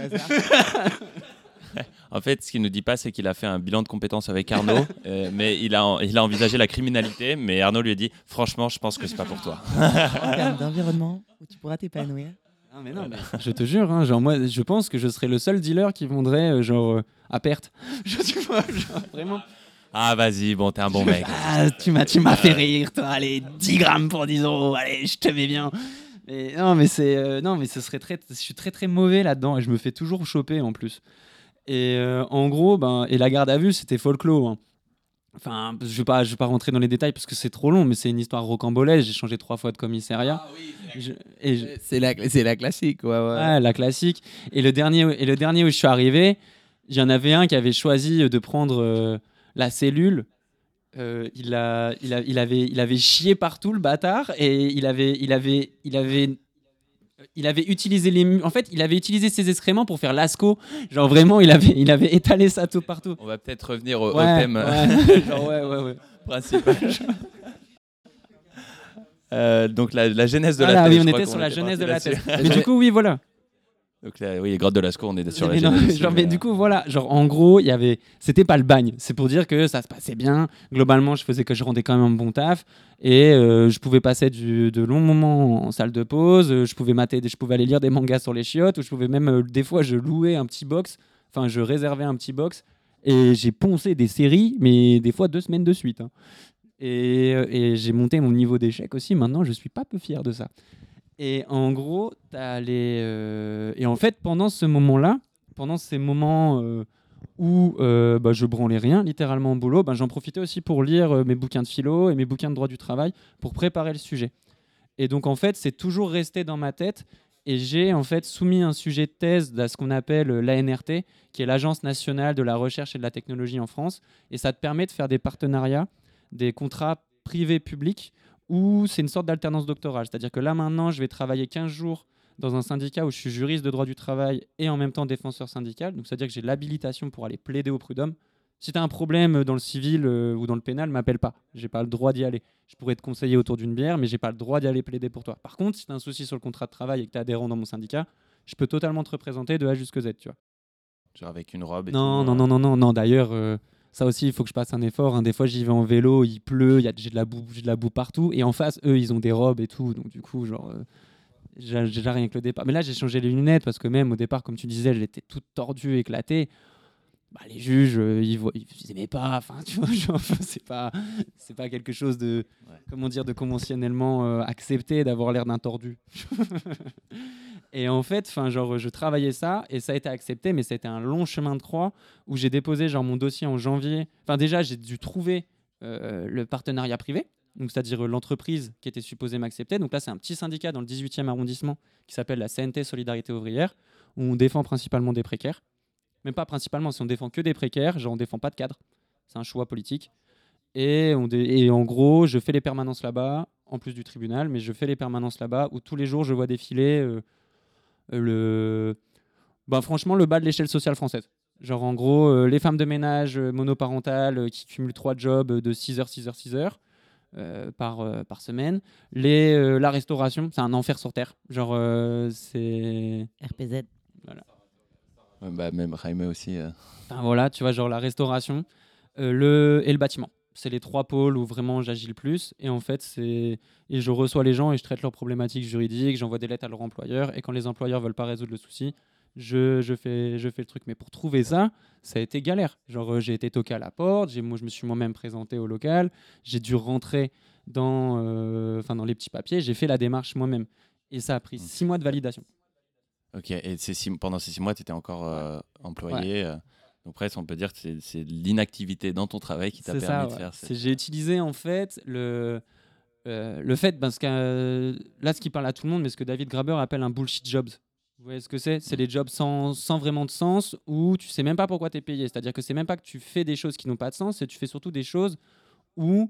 En fait, ce qu'il ne dit pas, c'est qu'il a fait un bilan de compétences avec Arnaud, euh, mais il a, il a envisagé la criminalité. Mais Arnaud lui a dit Franchement, je pense que c'est pas pour toi. En termes d'environnement où tu pourras t'épanouir. Non, mais non, mais je te jure, hein, genre moi, je pense que je serais le seul dealer qui vendrait euh, genre euh, à perte. Je tu vois, genre, vraiment. Ah, vas-y, bon, t'es un bon mec. Ah, tu m'as, tu m'as fait rire, toi. Allez, 10 grammes pour 10 euros. Allez, je te mets bien. Mais non, mais c'est, euh, non, mais ce serait très, je suis très très mauvais là-dedans et je me fais toujours choper en plus. Et euh, en gros, ben, et la garde à vue, c'était folklore. hein. Enfin, je vais pas, je vais pas rentrer dans les détails parce que c'est trop long, mais c'est une histoire rocambolesque. J'ai changé trois fois de commissariat. Et je- C'est la, c'est la classique, ouais, ouais. Ouais, la classique. Et le dernier, et le dernier où je suis arrivé, il y en avait un qui avait choisi de prendre euh, la cellule. Euh, il, a, il, a- il avait, il avait chié partout le bâtard et il avait, il avait, il avait, il avait utilisé les, en fait, il avait utilisé ses excréments pour faire l'asco. Genre vraiment, il avait, il avait étalé ça tout partout. On va peut-être revenir au, au Ouais, thème ouais, genre, ouais, ouais, ouais. principal. Euh, donc la, la genèse de la thèse. oui, je on crois était sur la genèse de la thèse. Mais du coup, oui, voilà. Donc là, oui, grotte de Lascaux, on est sur la non, genre, mais du coup, voilà, genre en gros, il y avait, c'était pas le bagne. C'est pour dire que ça se passait bien. Globalement, je faisais que je rendais quand même un bon taf et euh, je pouvais passer du- de longs moments en salle de pause. Je pouvais mater, je pouvais aller lire des mangas sur les chiottes ou je pouvais même euh, des fois je louais un petit box. Enfin, je réservais un petit box Et j'ai poncé des séries, mais des fois deux semaines de suite. hein. Et, euh, et j'ai monté mon niveau d'échec aussi. Maintenant, je suis pas peu fier de ça. Et en gros, t'as les, euh, et en fait, pendant ce moment-là, pendant ces moments euh, où euh, bah, je branlais rien, littéralement au boulot, bah, j'en profitais aussi pour lire euh, mes bouquins de philo et mes bouquins de droit du travail pour préparer le sujet. Et donc, en fait, c'est toujours resté dans ma tête. Et j'ai en fait soumis un sujet de thèse à ce qu'on appelle l'ANRT, qui est l'Agence nationale de la recherche et de la technologie en France. Et ça te permet de faire des partenariats, des contrats privés-publics, où c'est une sorte d'alternance doctorale. C'est-à-dire que là, maintenant, je vais travailler 15 jours dans un syndicat où je suis juriste de droit du travail et en même temps défenseur syndical. Donc, c'est-à-dire que j'ai l'habilitation pour aller plaider au prud'homme. Si tu as un problème dans le civil euh, ou dans le pénal, m'appelle pas. J'ai pas le droit d'y aller. Je pourrais te conseiller autour d'une bière, mais j'ai pas le droit d'y aller plaider pour toi. Par contre, si tu as un souci sur le contrat de travail et que tu es adhérent dans mon syndicat, je peux totalement te représenter de A jusqu'à Z, tu vois. Genre avec une robe et Non, tout, non, euh, non, non, non, non. D'ailleurs, euh, ça aussi, il faut que je fasse un effort. hein. Des fois, j'y vais en vélo, il pleut, il y a j'ai de la boue, j'ai de la boue partout. Et en face, eux, ils ont des robes et tout. Donc du coup, genre, euh, j'ai j'ai déjà rien que le départ. Mais là, j'ai changé les lunettes parce que même au départ, comme tu disais, j'étais toute tordue, éclatée. Bah, les juges, euh, ils, voient, ils aimaient pas. Enfin, tu vois, genre, c'est pas, c'est pas quelque chose de, comment dire, de conventionnellement euh, accepté d'avoir l'air d'un tordu. Et en fait, enfin, genre, je travaillais ça et ça a été accepté, mais c'était un long chemin de croix où j'ai déposé genre mon dossier en janvier. Enfin, déjà, j'ai dû trouver euh, le partenariat privé, donc c'est-à-dire euh, l'entreprise qui était supposée m'accepter. Donc là, c'est un petit syndicat dans le 18e arrondissement qui s'appelle la CNT Solidarité Ouvrière, où on défend principalement des précaires. Même pas principalement, si on défend que des précaires, genre on défend pas de cadres. C'est un choix politique. Et, on et en gros, je fais les permanences là-bas, en plus du tribunal, mais je fais les permanences là-bas où tous les jours je vois défiler euh, le. Ben, franchement, le bas de l'échelle sociale française. Genre, en gros, euh, les femmes de ménage euh, monoparentales euh, qui cumulent trois jobs de 6 heures, 6 heures, 6 heures euh, par, euh, par semaine. Les, euh, la restauration, c'est un enfer sur Terre. Genre, euh, c'est. RPZ. ouais, bah, même Raimé aussi. euh, Enfin, voilà, tu vois, genre la restauration euh, le, et le bâtiment. C'est les trois pôles où vraiment j'agis le plus. Et en fait, c'est. Et je reçois les gens et je traite leurs problématiques juridiques, j'envoie des lettres à leur employeur. Et quand les employeurs veulent pas résoudre le souci, je, je, fais, je fais le truc. Mais pour trouver ça, ça a été galère. Genre, euh, j'ai été toqué à la porte, j'ai- moi, je me suis moi-même présenté au local, j'ai dû rentrer dans, euh, dans les petits papiers, j'ai fait la démarche moi-même. Et ça a pris six mois de validation. Ok, et ces six- pendant ces six mois, tu étais encore euh, employé. Donc presque, on peut dire que c'est- l'inactivité dans ton travail qui t'a permis ça, de ouais. faire ça. J'ai utilisé en fait le, euh, le fait, parce que euh, là, ce qui parle à tout le monde, mais ce que David Graber appelle un bullshit jobs. Vous voyez ce que c'est? C'est les jobs sans, sans vraiment de sens où tu sais même pas pourquoi tu es payé. C'est-à-dire que c'est même pas que tu fais des choses qui n'ont pas de sens, c'est tu fais surtout des choses où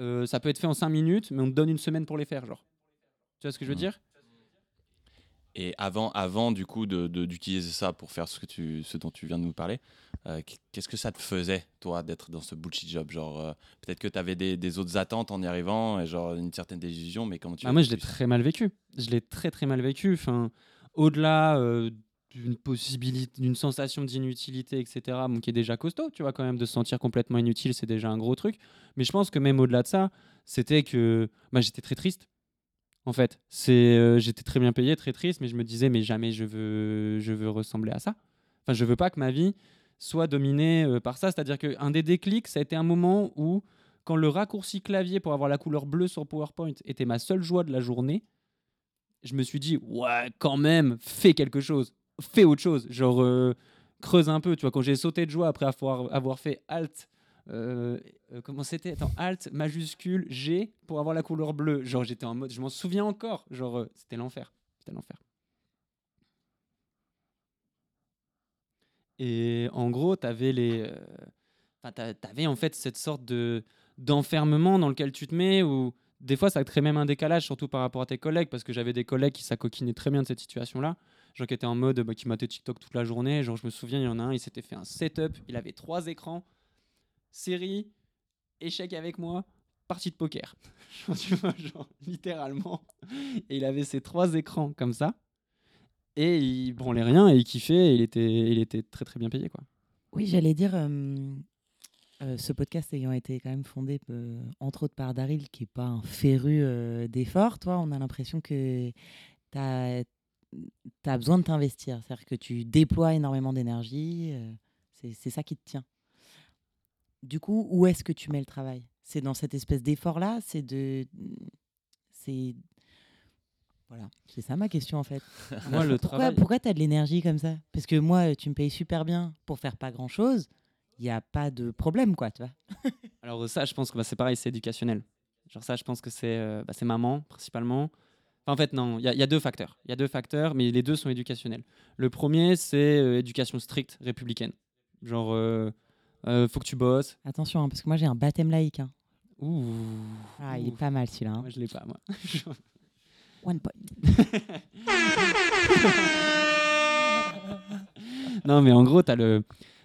euh, ça peut être fait en 5 minutes, mais on te donne une semaine pour les faire. Genre. Tu vois ce que je veux Mhm. dire? Et avant, avant du coup, de- de- d'utiliser ça pour faire ce, que tu, ce dont tu viens de nous parler, euh, qu'est-ce que ça te faisait, toi, d'être dans ce bullshit job? Genre, euh, peut-être que tu avais des, des autres attentes en y arrivant, et genre une certaine désillusion, mais comment tu as moi, je l'ai très mal vécu. Je l'ai très très mal vécu. Enfin, au-delà euh, d'une possibilité, d'une sensation d'inutilité, etc. Bon, qui est déjà costaud, tu vois, quand même, de se sentir complètement inutile, c'est déjà un gros truc. Mais je pense que même au-delà de ça, c'était que bah, j'étais très triste. En fait, c'est, euh, j'étais très bien payé, très triste, mais je me disais, mais jamais je veux, je veux ressembler à ça. Enfin, je veux pas que ma vie soit dominée euh, par ça. C'est-à-dire qu'un des déclics, ça a été un moment où, quand le raccourci clavier pour avoir la couleur bleue sur PowerPoint était ma seule joie de la journée, je me suis dit, ouais, quand même, fais quelque chose, fais autre chose. Genre, euh, creuse un peu. Tu vois, quand j'ai sauté de joie après avoir, avoir fait Alt, euh, euh, comment c'était? Attends, Alt majuscule G pour avoir la couleur bleue. Genre, j'étais en mode, je m'en souviens encore. Genre, euh, c'était l'enfer. C'était l'enfer. Et en gros, tu avais les. Enfin, t'a- t'avais en fait cette sorte de d'enfermement dans lequel tu te mets où des fois ça crée même un décalage, surtout par rapport à tes collègues, parce que j'avais des collègues qui s'acoquinaient très bien de cette situation-là. Genre qui étaient en mode bah, qui matait TikTok toute la journée. Genre, je me souviens, il y en a un, il s'était fait un setup, il avait trois écrans, série, échec avec moi, partie de poker. Tu vois, genre, littéralement. Et il avait ces trois écrans comme ça. Et il branlait rien et il kiffait et il était, il était très très bien payé. Quoi. Oui, j'allais dire, euh, euh, ce podcast ayant été quand même fondé, euh, entre autres par Daryl, qui n'est pas un féru d'efforts, toi, on a l'impression que tu as, besoin de t'investir. C'est-à-dire que tu déploies énormément d'énergie. c'est ça qui te tient. Du coup, où est-ce que tu mets le travail? C'est dans cette espèce d'effort-là? C'est de. C'est. Voilà, c'est ça ma question en fait. Moi, le Pourquoi, travail. pourquoi tu as de l'énergie comme ça? Parce que moi, tu me payes super bien pour faire pas grand-chose. Il n'y a pas de problème, quoi, tu vois? Alors ça, je pense que bah, c'est pareil, c'est éducationnel. Genre ça, je pense que c'est euh, bah, c'est maman principalement. Enfin, en fait, non, il y, a- il y a deux facteurs. Il y a deux facteurs, mais les deux sont éducationnels. Le premier, c'est euh, éducation stricte républicaine. Genre, euh, euh, faut que tu bosses. Attention, hein, parce que moi, j'ai un baptême laïque. hein. Ouh. Ah, il est pas mal celui-là. hein. Moi, je l'ai pas, moi. One point. non, mais en gros, t'as le,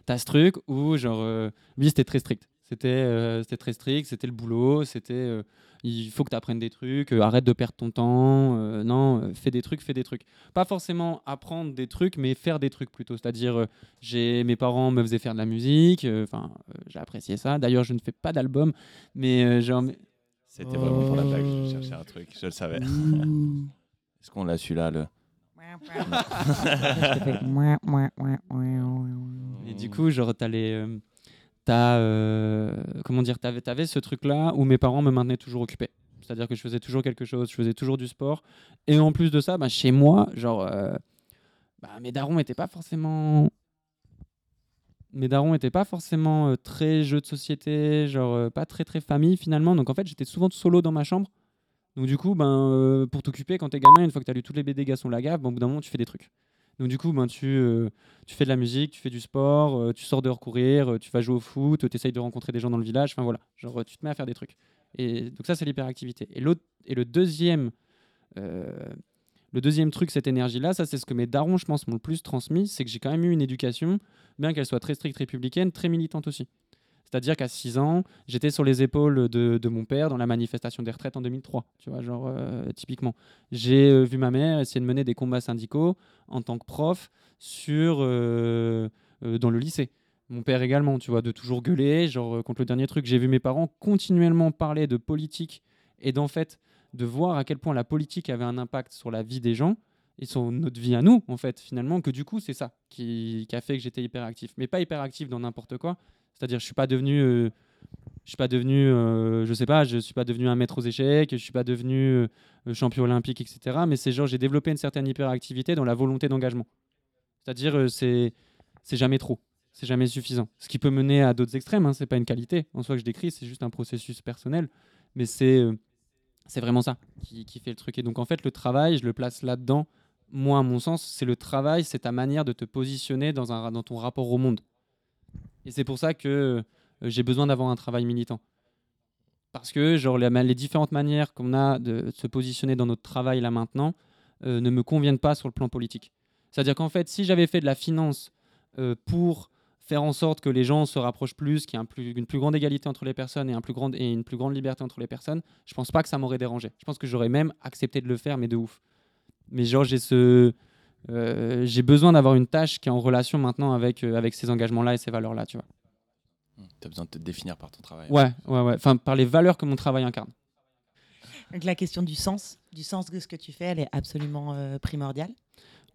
ce truc où genre, euh, lui, c'était très strict. C'était, euh, c'était très strict. C'était le boulot. C'était, euh, il faut que tu apprennes des trucs. euh, arrête de perdre ton temps. euh, non, euh, fais des trucs, fais des trucs. Pas forcément apprendre des trucs, mais faire des trucs plutôt. C'est-à-dire, euh, j'ai, mes parents me faisaient faire de la musique. euh, Enfin, euh, j'ai apprécié ça. D'ailleurs, je ne fais pas d'album, mais euh, genre, C'était vraiment pour la blague, je cherchais un truc, je le savais. Est-ce qu'on l'a su là le... Et du coup, genre, t'as les. euh, euh, comment dire, t'avais, t'avais ce truc-là où mes parents me maintenaient toujours occupé. C'est-à-dire que je faisais toujours quelque chose, je faisais toujours du sport. Et en plus de ça, bah, chez moi, genre, euh, bah, mes darons n'étaient pas forcément. Mes darons pas forcément euh, très jeux de société, genre pas très très famille finalement. Donc en fait, j'étais souvent solo dans ma chambre. Donc du coup, ben, pour t'occuper quand t'es gamin, une fois que t'as lu tous les BD Gaston Lagaffe, ben, au bout d'un moment, tu fais des trucs. Donc du coup, ben, tu, euh, tu fais de la musique, tu fais du sport, euh, tu sors dehors courir, euh, tu vas jouer au foot, tu essayes de rencontrer des gens dans le village, enfin voilà, genre tu te mets à faire des trucs. Et donc ça, c'est l'hyperactivité. Et, le deuxième... le deuxième truc, cette énergie-là, ça c'est ce que mes darons, je pense, m'ont le plus transmis, c'est que j'ai quand même eu une éducation, bien qu'elle soit très stricte républicaine, très militante aussi. C'est-à-dire qu'à 6 ans, j'étais sur les épaules de, mon père dans la manifestation des retraites en 2003, tu vois, genre euh, typiquement. J'ai euh, vu ma mère essayer de mener des combats syndicaux en tant que prof sur, euh, dans le lycée. Mon père également, tu vois, de toujours gueuler, genre contre le dernier truc. J'ai vu mes parents continuellement parler de politique et d'en fait de voir à quel point la politique avait un impact sur la vie des gens et sur notre vie à nous, en fait, finalement, que du coup, c'est ça qui, qui a fait que j'étais hyperactif. Mais pas hyperactif dans n'importe quoi. C'est-à-dire, je suis pas devenu, euh, je suis pas devenu, euh, je sais pas, je suis pas devenu un maître aux échecs, je suis pas devenu euh, champion olympique, etc. Mais c'est genre, j'ai développé une certaine hyperactivité dans la volonté d'engagement. C'est-à-dire, c'est, c'est jamais trop, c'est jamais suffisant. Ce qui peut mener à d'autres extrêmes. Hein, c'est pas une qualité en soi que je décris, c'est juste un processus personnel. Mais c'est, c'est vraiment ça qui, qui fait le truc. Et donc, en fait, le travail, je le place là-dedans. Moi, à mon sens, c'est le travail, c'est ta manière de te positionner dans, un, dans ton rapport au monde. Et c'est pour ça que euh, j'ai besoin d'avoir un travail militant. Parce que genre, les, différentes manières qu'on a de se positionner dans notre travail là maintenant euh, ne me conviennent pas sur le plan politique. C'est-à-dire qu'en fait, si j'avais fait de la finance euh, pour faire en sorte que les gens se rapprochent plus, qu'il y ait une plus grande égalité entre les personnes et, et une plus grande liberté entre les personnes, je pense pas que ça m'aurait dérangé. Je pense que j'aurais même accepté de le faire, mais de ouf. Mais genre, j'ai ce, euh, j'ai besoin d'avoir une tâche qui est en relation maintenant avec, euh, avec ces engagements-là et ces valeurs-là, tu vois. Tu as besoin de te définir par ton travail. Ouais, ouais, ouais. Enfin, par les valeurs que mon travail incarne. Donc la question du sens, du sens de ce que tu fais, elle est absolument euh, primordiale.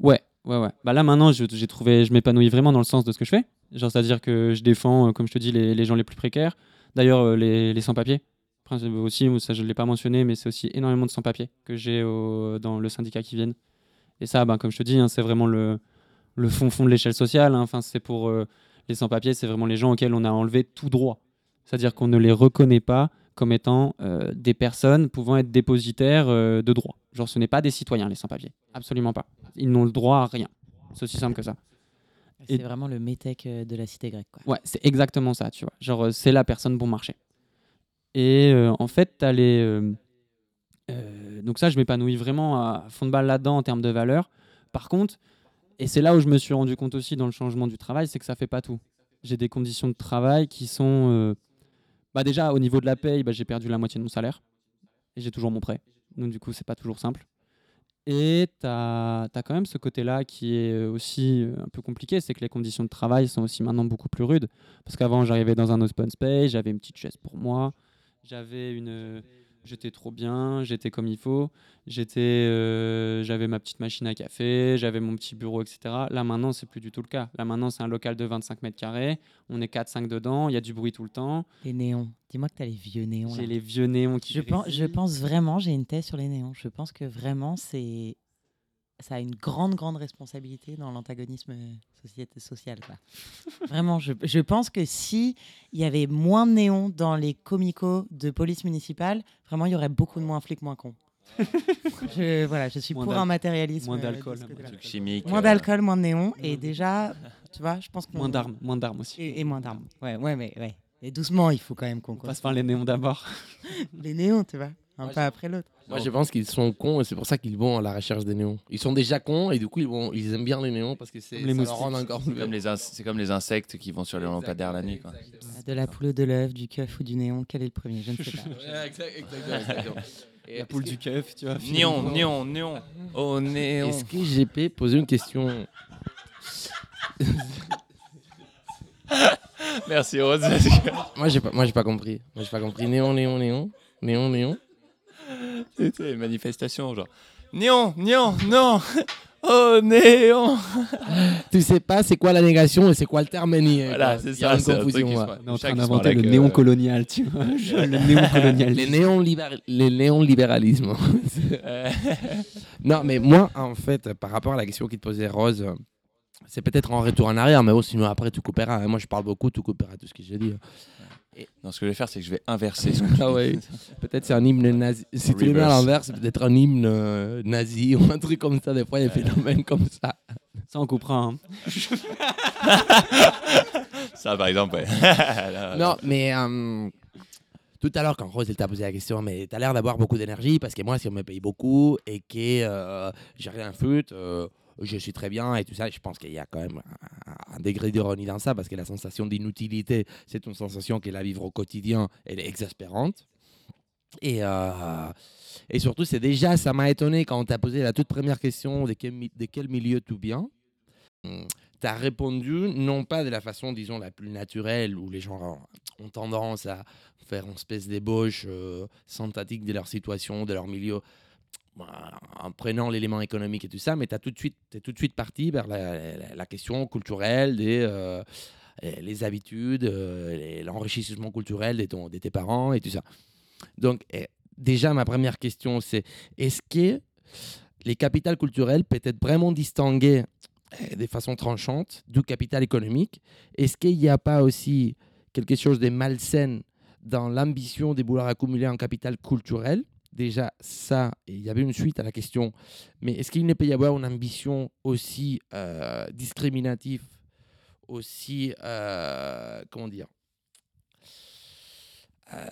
Ouais, ouais, ouais. Bah là, maintenant, je- j'ai trouvé, je m'épanouis vraiment dans le sens de ce que je fais. Genre, c'est-à-dire que je défends, comme je te dis, les, les gens les plus précaires. D'ailleurs, les, les sans-papiers. Aussi, ça, je ne l'ai pas mentionné, mais c'est aussi énormément de sans-papiers que j'ai dans le syndicat qui viennent. Et ça, bah, comme je te dis, hein, c'est vraiment le, le fond fond de l'échelle sociale. hein. Enfin, c'est pour euh, les sans-papiers, c'est vraiment les gens auxquels on a enlevé tout droit. C'est-à-dire qu'on ne les reconnaît pas comme étant euh, des personnes pouvant être dépositaires euh, de droits. Genre, ce n'est pas des citoyens, les sans-papiers. Absolument pas. Ils n'ont le droit à rien. C'est aussi simple que ça. C'est Et- vraiment le métèque de la cité grecque. Quoi. Ouais, c'est exactement ça, tu vois. Genre, c'est la personne bon marché. Et en fait, tu les. Euh, donc, ça, je m'épanouis vraiment à fond de balle là-dedans en termes de valeur. Par contre, et c'est là où je me suis rendu compte aussi dans le changement du travail, c'est que ça fait pas tout. J'ai des conditions de travail qui sont. euh, bah déjà, au niveau de la paye, bah, j'ai perdu la moitié de mon salaire. Et j'ai toujours mon prêt. Donc, du coup, c'est pas toujours simple. Et tu as, quand même ce côté-là qui est euh, aussi un peu compliqué, c'est que les conditions de travail sont aussi maintenant beaucoup plus rudes. Parce qu'avant, j'arrivais dans un open space, j'avais une petite chaise pour moi, j'avais une, J'étais trop bien, j'étais comme il faut, j'étais, euh, j'avais ma petite machine à café, j'avais mon petit bureau, etc. Là maintenant, c'est plus du tout le cas. Là maintenant, c'est un local de 25 mètres carrés, on est 4-5 dedans, il y a du bruit tout le temps. Les néons. Dis-moi que tu as les vieux néons. là. J'ai les vieux néons qui Je pense, je pense vraiment, j'ai une thèse sur les néons. Je pense que vraiment, c'est ça a une grande, grande responsabilité dans l'antagonisme société social. quoi. vraiment, je, je pense que si il y avait moins de néons dans les comicos de police municipale, vraiment, il y aurait beaucoup de moins flics, moins cons. je, voilà, je suis Moins pour un matérialisme. moins euh, d'alcool. Truc chimique. Moins euh, d'alcool, moins de néons. Et déjà, tu vois, je pense. Moins d'armes, moins d'armes aussi. Et, et moins d'armes. Ouais, ouais, mais ouais. Et doucement, il faut quand même qu'on On passe par les néons d'abord. les néons, tu vois, un Moi, pas après l'autre. Moi, je pense qu'ils sont cons et c'est pour ça qu'ils vont à la recherche des néons. Ils sont déjà cons et du coup, ils, vont, ils aiment bien les néons parce que c'est, Comme les ça leur rend moustiques. encore C'est plus comme, les c'est comme les insectes qui vont sur les lampadaires la nuit. Quoi. De la poule ou de l'œuf, du keuf ou du néon, quel est le premier? Je ne sais pas. Ouais, exact- exactement, exactement. Et La poule du keuf, tu vois. Néon, néon, néon. Oh, que- néon. Est-ce que GP posait une question? Merci, Rose. Moi, j'ai pas, moi, j'ai pas compris. Moi, j'ai pas compris. Néon, néon, néon. Néon, néon. C'était une manifestation, genre. Néon, néon, non. Oh, néon. Tu sais pas c'est quoi la négation et c'est quoi le terme nier. Voilà, quoi. c'est ça. c'est un truc confusion. qui. On est en train d'inventer le avec, néon euh, colonial, tu vois. Le néon colonial. Les néon-libér- les néon-libéralismes. euh, non, mais moi, en fait, par rapport à la question qui te posait Rose, euh, c'est peut-être en retour en arrière, mais oh, sinon après, tu couperas. hein. Moi, je parle beaucoup, tu couperas tout ce que j'ai dit. Non, ce que je vais faire, c'est que je vais inverser ce Ah ouais. Peut-être c'est un hymne nazi. Si tu le mets à l'envers, c'est peut-être un hymne euh, nazi ou un truc comme ça. Des fois, il y a des phénomènes comme ça. Ça, on coupera. hein. Ça, par exemple, ouais. Non, mais euh, tout à l'heure, quand Rose t'a posé la question, mais t'as l'air d'avoir beaucoup d'énergie parce que moi, si on me paye beaucoup et que euh, j'ai rien foutre, euh, je suis très bien et tout ça, je pense qu'il y a quand même un, degré d'ironie dans ça parce que la sensation d'inutilité, c'est une sensation qu'elle a à vivre au quotidien, elle est exaspérante. Et, euh, et surtout, c'est déjà, ça m'a étonné quand on t'a posé la toute première question de quel, milieu tout bien. Tu as répondu, non pas de la façon, disons, la plus naturelle, où les gens ont tendance à faire une espèce d'ébauche euh, de leur situation, de leur milieu, en prenant l'élément économique et tout ça, mais tu es tout de suite, parti vers la, question culturelle des... euh, les habitudes, euh, l'enrichissement culturel de tes parents et tout ça. Donc, eh, déjà, ma première question, c'est est-ce que les capitales culturelles peuvent être vraiment distinguées eh, de façon tranchante du capital économique? Est-ce qu'il n'y a pas aussi quelque chose de malsain dans l'ambition de vouloir accumuler un capital culturel? Déjà, ça, et il y avait une suite à la question, mais est-ce qu'il ne peut y avoir une ambition aussi euh, discriminative, aussi, euh, comment dire, euh,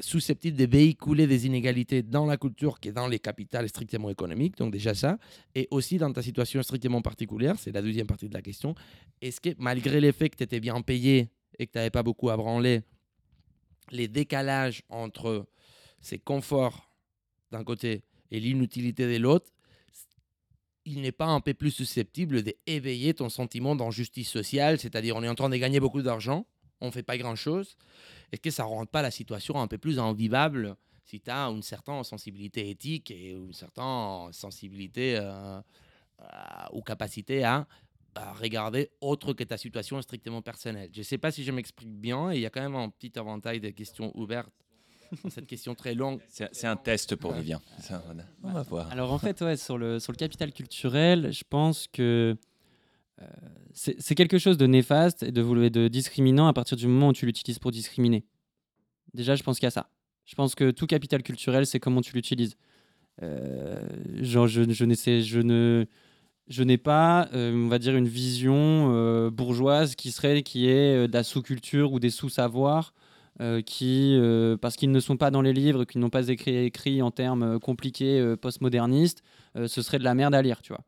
susceptible de véhiculer des inégalités dans la culture que dans les capitales strictement économiques, donc déjà ça, et aussi dans ta situation strictement particulière, c'est la deuxième partie de la question, est-ce que malgré le fait que tu étais bien payé et que tu n'avais pas beaucoup à branler, les décalages entre ces conforts d'un côté et l'inutilité de l'autre, il n'est pas un peu plus susceptible d'éveiller ton sentiment d'injustice sociale, c'est-à-dire on est en train de gagner beaucoup d'argent, on ne fait pas grand-chose, est-ce que ça ne rend pas la situation un peu plus invivable si tu as une certaine sensibilité éthique et une certaine sensibilité euh, euh, ou capacité à, à regarder autre que ta situation strictement personnelle? Je ne sais pas si je m'exprime bien il y a quand même un petit avantage de questions ouvertes cette question très longue. C'est un test pour Vivien. On va voir. Alors en fait, ouais, sur, le, sur le capital culturel, je pense que euh, c'est quelque chose de néfaste et de, de discriminant à partir du moment où tu l'utilises pour discriminer. Déjà, je pense qu'il y a ça. Je pense que tout capital culturel, c'est comment tu l'utilises. Euh, genre, je, je, n'essaie- je ne, je n'ai pas, euh, on va dire, une vision euh, bourgeoise qui serait qui est euh, de la sous-culture ou des sous-savoirs euh, qui, euh, parce qu'ils ne sont pas dans les livres, qu'ils n'ont pas écrit, écrit en termes euh, compliqués postmodernistes, ce serait de la merde à lire, tu vois.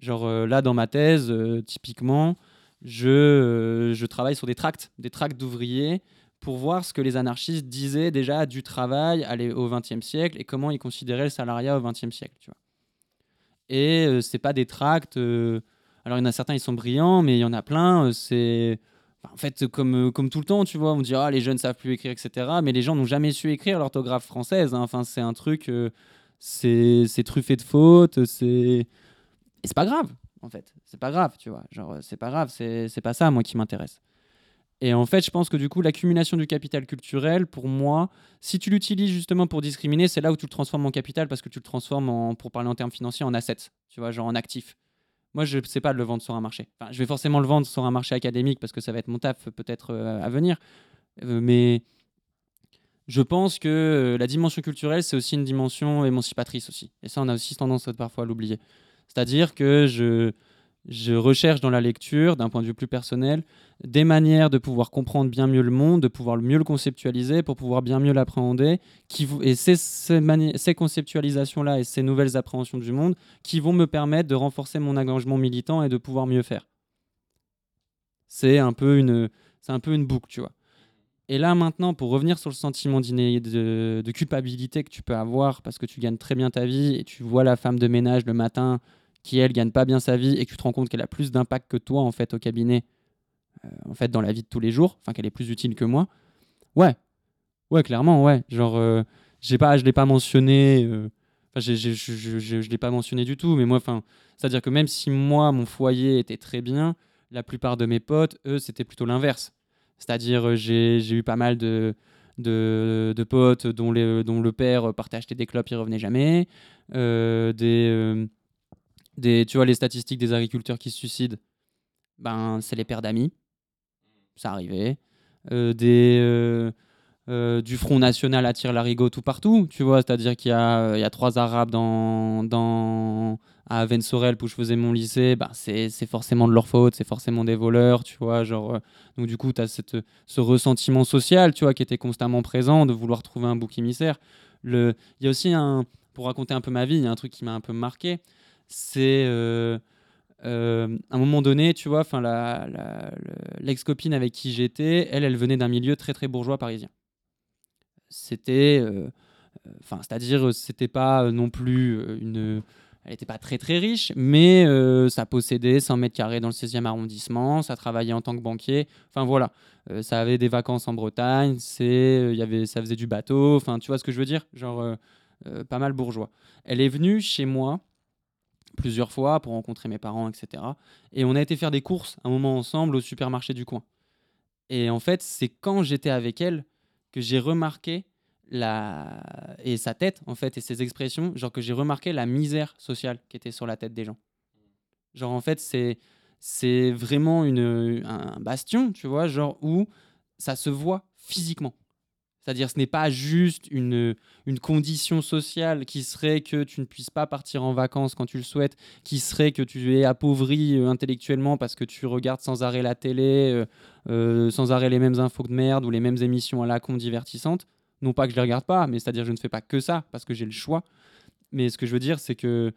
Genre là, dans ma thèse, typiquement, je, je travaille sur des tracts, des tracts d'ouvriers pour voir ce que les anarchistes disaient déjà du travail au XXe siècle et comment ils considéraient le salariat au XXe siècle, tu vois. Et c'est pas des tracts. alors il y en a certains, ils sont brillants, mais il y en a plein. c'est, en fait, comme, euh, comme tout le temps, tu vois, on dit ah, les jeunes savent plus écrire, etc. Mais les gens n'ont jamais su écrire l'orthographe française. hein. Enfin, c'est un truc, euh, c'est truffé de fautes, c'est et c'est pas grave, en fait. C'est pas grave, tu vois. Genre, euh, c'est pas grave, c'est pas ça, moi, qui m'intéresse. Et en fait, je pense que du coup, l'accumulation du capital culturel, pour moi, si tu l'utilises justement pour discriminer, c'est là où tu le transformes en capital parce que tu le transformes, en, pour parler en termes financiers, en assets, tu vois, genre en actif. Moi, je ne sais pas le vendre sur un marché. Enfin, je vais forcément le vendre sur un marché académique parce que ça va être mon taf peut-être euh, à venir. Euh, mais je pense que euh, la dimension culturelle, c'est aussi une dimension émancipatrice aussi. Et ça, on a aussi tendance parfois à l'oublier. C'est-à-dire que je, je recherche dans la lecture, d'un point de vue plus personnel, des manières de pouvoir comprendre bien mieux le monde, de pouvoir mieux le conceptualiser pour pouvoir bien mieux l'appréhender. Et ces, ces conceptualisations-là et ces nouvelles appréhensions du monde qui vont me permettre de renforcer mon engagement militant et de pouvoir mieux faire. C'est un peu une, boucle, tu vois. Et là maintenant, pour revenir sur le sentiment de culpabilité que tu peux avoir parce que tu gagnes très bien ta vie et tu vois la femme de ménage le matin qui elle gagne pas bien sa vie et que tu te rends compte qu'elle a plus d'impact que toi en fait au cabinet, euh, en fait dans la vie de tous les jours, enfin qu'elle est plus utile que moi. Ouais, ouais clairement ouais. Genre euh, j'ai pas, je l'ai pas mentionné. euh, je, je, l'ai pas mentionné du tout, mais moi, enfin, c'est-à-dire que même si moi, mon foyer était très bien, la plupart de mes potes, eux, c'était plutôt l'inverse. C'est-à-dire, euh, j'ai j'ai eu pas mal de, de, de potes dont, les, dont le père partait acheter des clopes, il revenait jamais. Euh, des, des, tu vois, les statistiques des agriculteurs qui se suicident, ben, c'est les pères d'amis. Ça arrivait. Euh, des, euh, euh, du Front National attire l'arigot tout partout, tu vois. C'est-à-dire qu'il y, y a trois Arabes dans, dans, à Avennes-Sorel où je faisais mon lycée, bah, c'est forcément de leur faute, c'est forcément des voleurs, tu vois. Genre, donc, du coup, tu as cette, ce ressentiment social, tu vois, qui était constamment présent, de vouloir trouver un bouc émissaire. Il y a aussi un, pour raconter un peu ma vie, il y a un truc qui m'a un peu marqué, c'est euh, euh, à un moment donné, tu vois, enfin l'ex-copine avec qui j'étais, elle, elle venait d'un milieu très très bourgeois parisien. C'était, euh, enfin, c'est-à-dire, c'était pas non plus une, elle n'était pas très très riche, mais ça possédait 100 mètres carrés dans le 16e arrondissement, ça travaillait en tant que banquier, enfin voilà, ça avait des vacances en Bretagne, c'est, y avait, ça faisait du bateau, enfin tu vois ce que je veux dire, genre pas mal bourgeois. Elle est venue chez moi plusieurs fois pour rencontrer mes parents, etc. Et on a été faire des courses un moment ensemble au supermarché du coin. Et en fait, c'est quand j'étais avec elle que j'ai remarqué la et sa tête en fait et ses expressions, genre que j'ai remarqué la misère sociale qui était sur la tête des gens. Genre en fait, c'est c'est vraiment une un bastion, tu vois, genre où ça se voit physiquement. C'est-à-dire, ce n'est pas juste une, une condition sociale qui serait que tu ne puisses pas partir en vacances quand tu le souhaites, qui serait que tu es appauvri euh, intellectuellement parce que tu regardes sans arrêt la télé, euh, euh, sans arrêt les mêmes infos de merde ou les mêmes émissions à la con divertissantes. Non pas que je les regarde pas, mais c'est-à-dire je ne fais pas que ça parce que j'ai le choix. Mais ce que je veux dire, c'est que.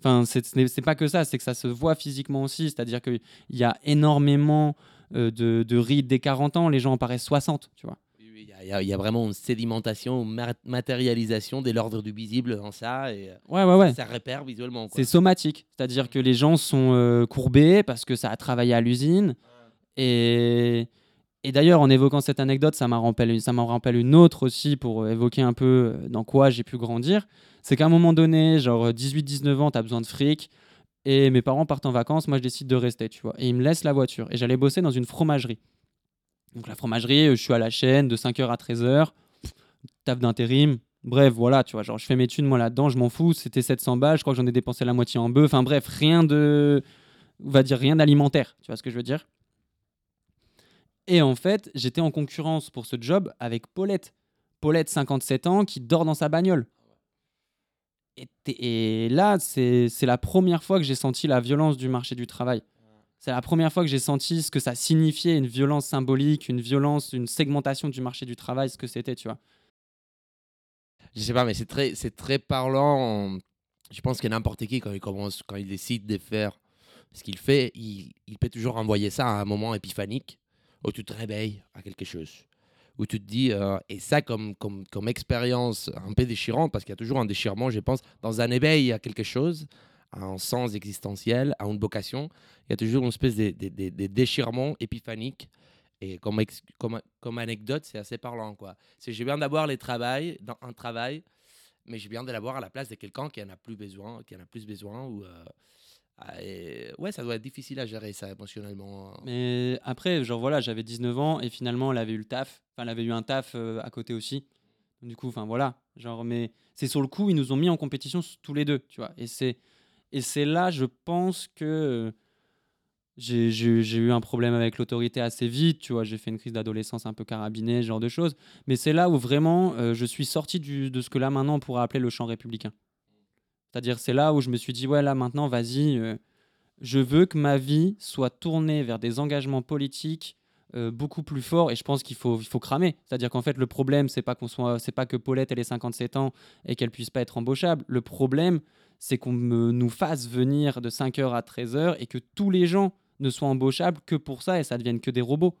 Enfin, c'est- ce n'est c'est pas que ça, c'est que ça se voit physiquement aussi. C'est-à-dire qu'il y a énormément de, de rides dès 40 ans, les gens en paraissent 60, tu vois. Il y, a- y y vraiment une sédimentation, une ma- matérialisation de l'ordre du visible dans ça. Et euh, Ouais, ouais, ouais. ça repère visuellement. C'est somatique, c'est-à-dire que les gens sont euh, courbés parce que ça a travaillé à l'usine. Et, et d'ailleurs, en évoquant cette anecdote, ça m'en rappelle, ça une autre aussi pour évoquer un peu euh, dans quoi j'ai pu grandir. C'est qu'à un moment donné, genre 18-19 ans, tu as besoin de fric. Et mes parents partent en vacances, moi je décide de rester, tu vois. Et ils me laissent la voiture. Et j'allais bosser dans une fromagerie. Donc la fromagerie, euh, je suis à la chaîne de 5h à 13h, taf d'intérim. Bref, voilà, tu vois, genre je fais mes thunes moi là-dedans, je m'en fous, c'était 700 balles, je crois que j'en ai dépensé la moitié en bœuf. Enfin bref, rien de va dire rien d'alimentaire, tu vois ce que je veux dire Et en fait, j'étais en concurrence pour ce job avec Paulette. Paulette, 57 ans, qui dort dans sa bagnole. Et, là, c'est la première fois que j'ai senti la violence du marché du travail. C'est la première fois que j'ai senti ce que ça signifiait, une violence symbolique, une violence, une segmentation du marché du travail, ce que c'était, tu vois. Je sais pas, mais c'est très, très parlant. Je pense que n'importe qui, quand il commence, quand il décide de faire ce qu'il fait, il, il peut toujours envoyer ça à un moment épiphanique où tu te réveilles à quelque chose. Où tu te dis, euh, et ça comme, comme, comme expérience un peu déchirante, parce qu'il y a toujours un déchirement, je pense, dans un éveil à quelque chose, à un sens existentiel, à une vocation, il y a toujours une espèce de, déchirement épiphanique. Et comme, anecdote, c'est assez parlant. quoi. C'est j'ai bien d'avoir les travails, dans un travail, mais j'ai bien de l'avoir à la place de quelqu'un qui en a plus besoin, qui en a plus besoin. Ou, euh, ah, ouais, ça doit être difficile à gérer ça émotionnellement. Mais après, genre voilà, j'avais 19 ans et finalement, elle avait eu le taf. Enfin, elle avait eu un taf euh, à côté aussi. Du coup, enfin voilà. Genre, mais c'est sur le coup, ils nous ont mis en compétition tous les deux, tu vois. Et c'est et c'est là, je pense que j'ai eu un problème avec l'autorité assez vite, tu vois. J'ai fait une crise d'adolescence un peu carabinée, ce genre de choses. Mais c'est là où vraiment, euh, je suis sorti de ce que là maintenant on pourrait appeler le champ républicain. C'est-à-dire, c'est là où je me suis dit, ouais, là maintenant, vas-y. euh, je veux que ma vie soit tournée vers des engagements politiques euh, beaucoup plus forts et je pense qu'il faut, il faut cramer. C'est-à-dire qu'en fait, le problème, c'est pas qu'on soit, c'est pas que Paulette elle ait 57 ans et qu'elle puisse pas être embauchable. Le problème, c'est qu'on nous fasse venir de 5h à 13h et que tous les gens ne soient embauchables que pour ça et ça devienne que des robots.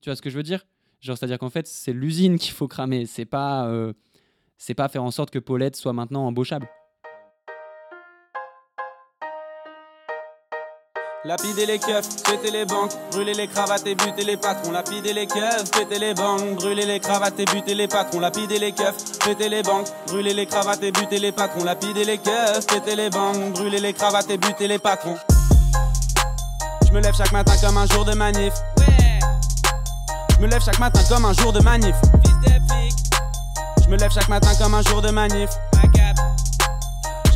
Tu vois ce que je veux dire? Genre, c'est-à-dire qu'en fait, c'est l'usine qu'il faut cramer. C'est pas, euh, c'est pas faire en sorte que Paulette soit maintenant embauchable. Lapider les keufs, péter les banques, brûler les cravates et buter les patrons. Lapider les keufs, péter les banques, brûler les cravates et buter les patrons. Lapider les keufs, péter les banques, brûler les cravates et buter les patrons. Lapider les keufs, péter les banques, brûler les cravates et buter les patrons. Je me lève chaque matin comme un jour de manif. Je me lève chaque matin comme un jour de manif. Je me lève chaque matin comme un jour de manif.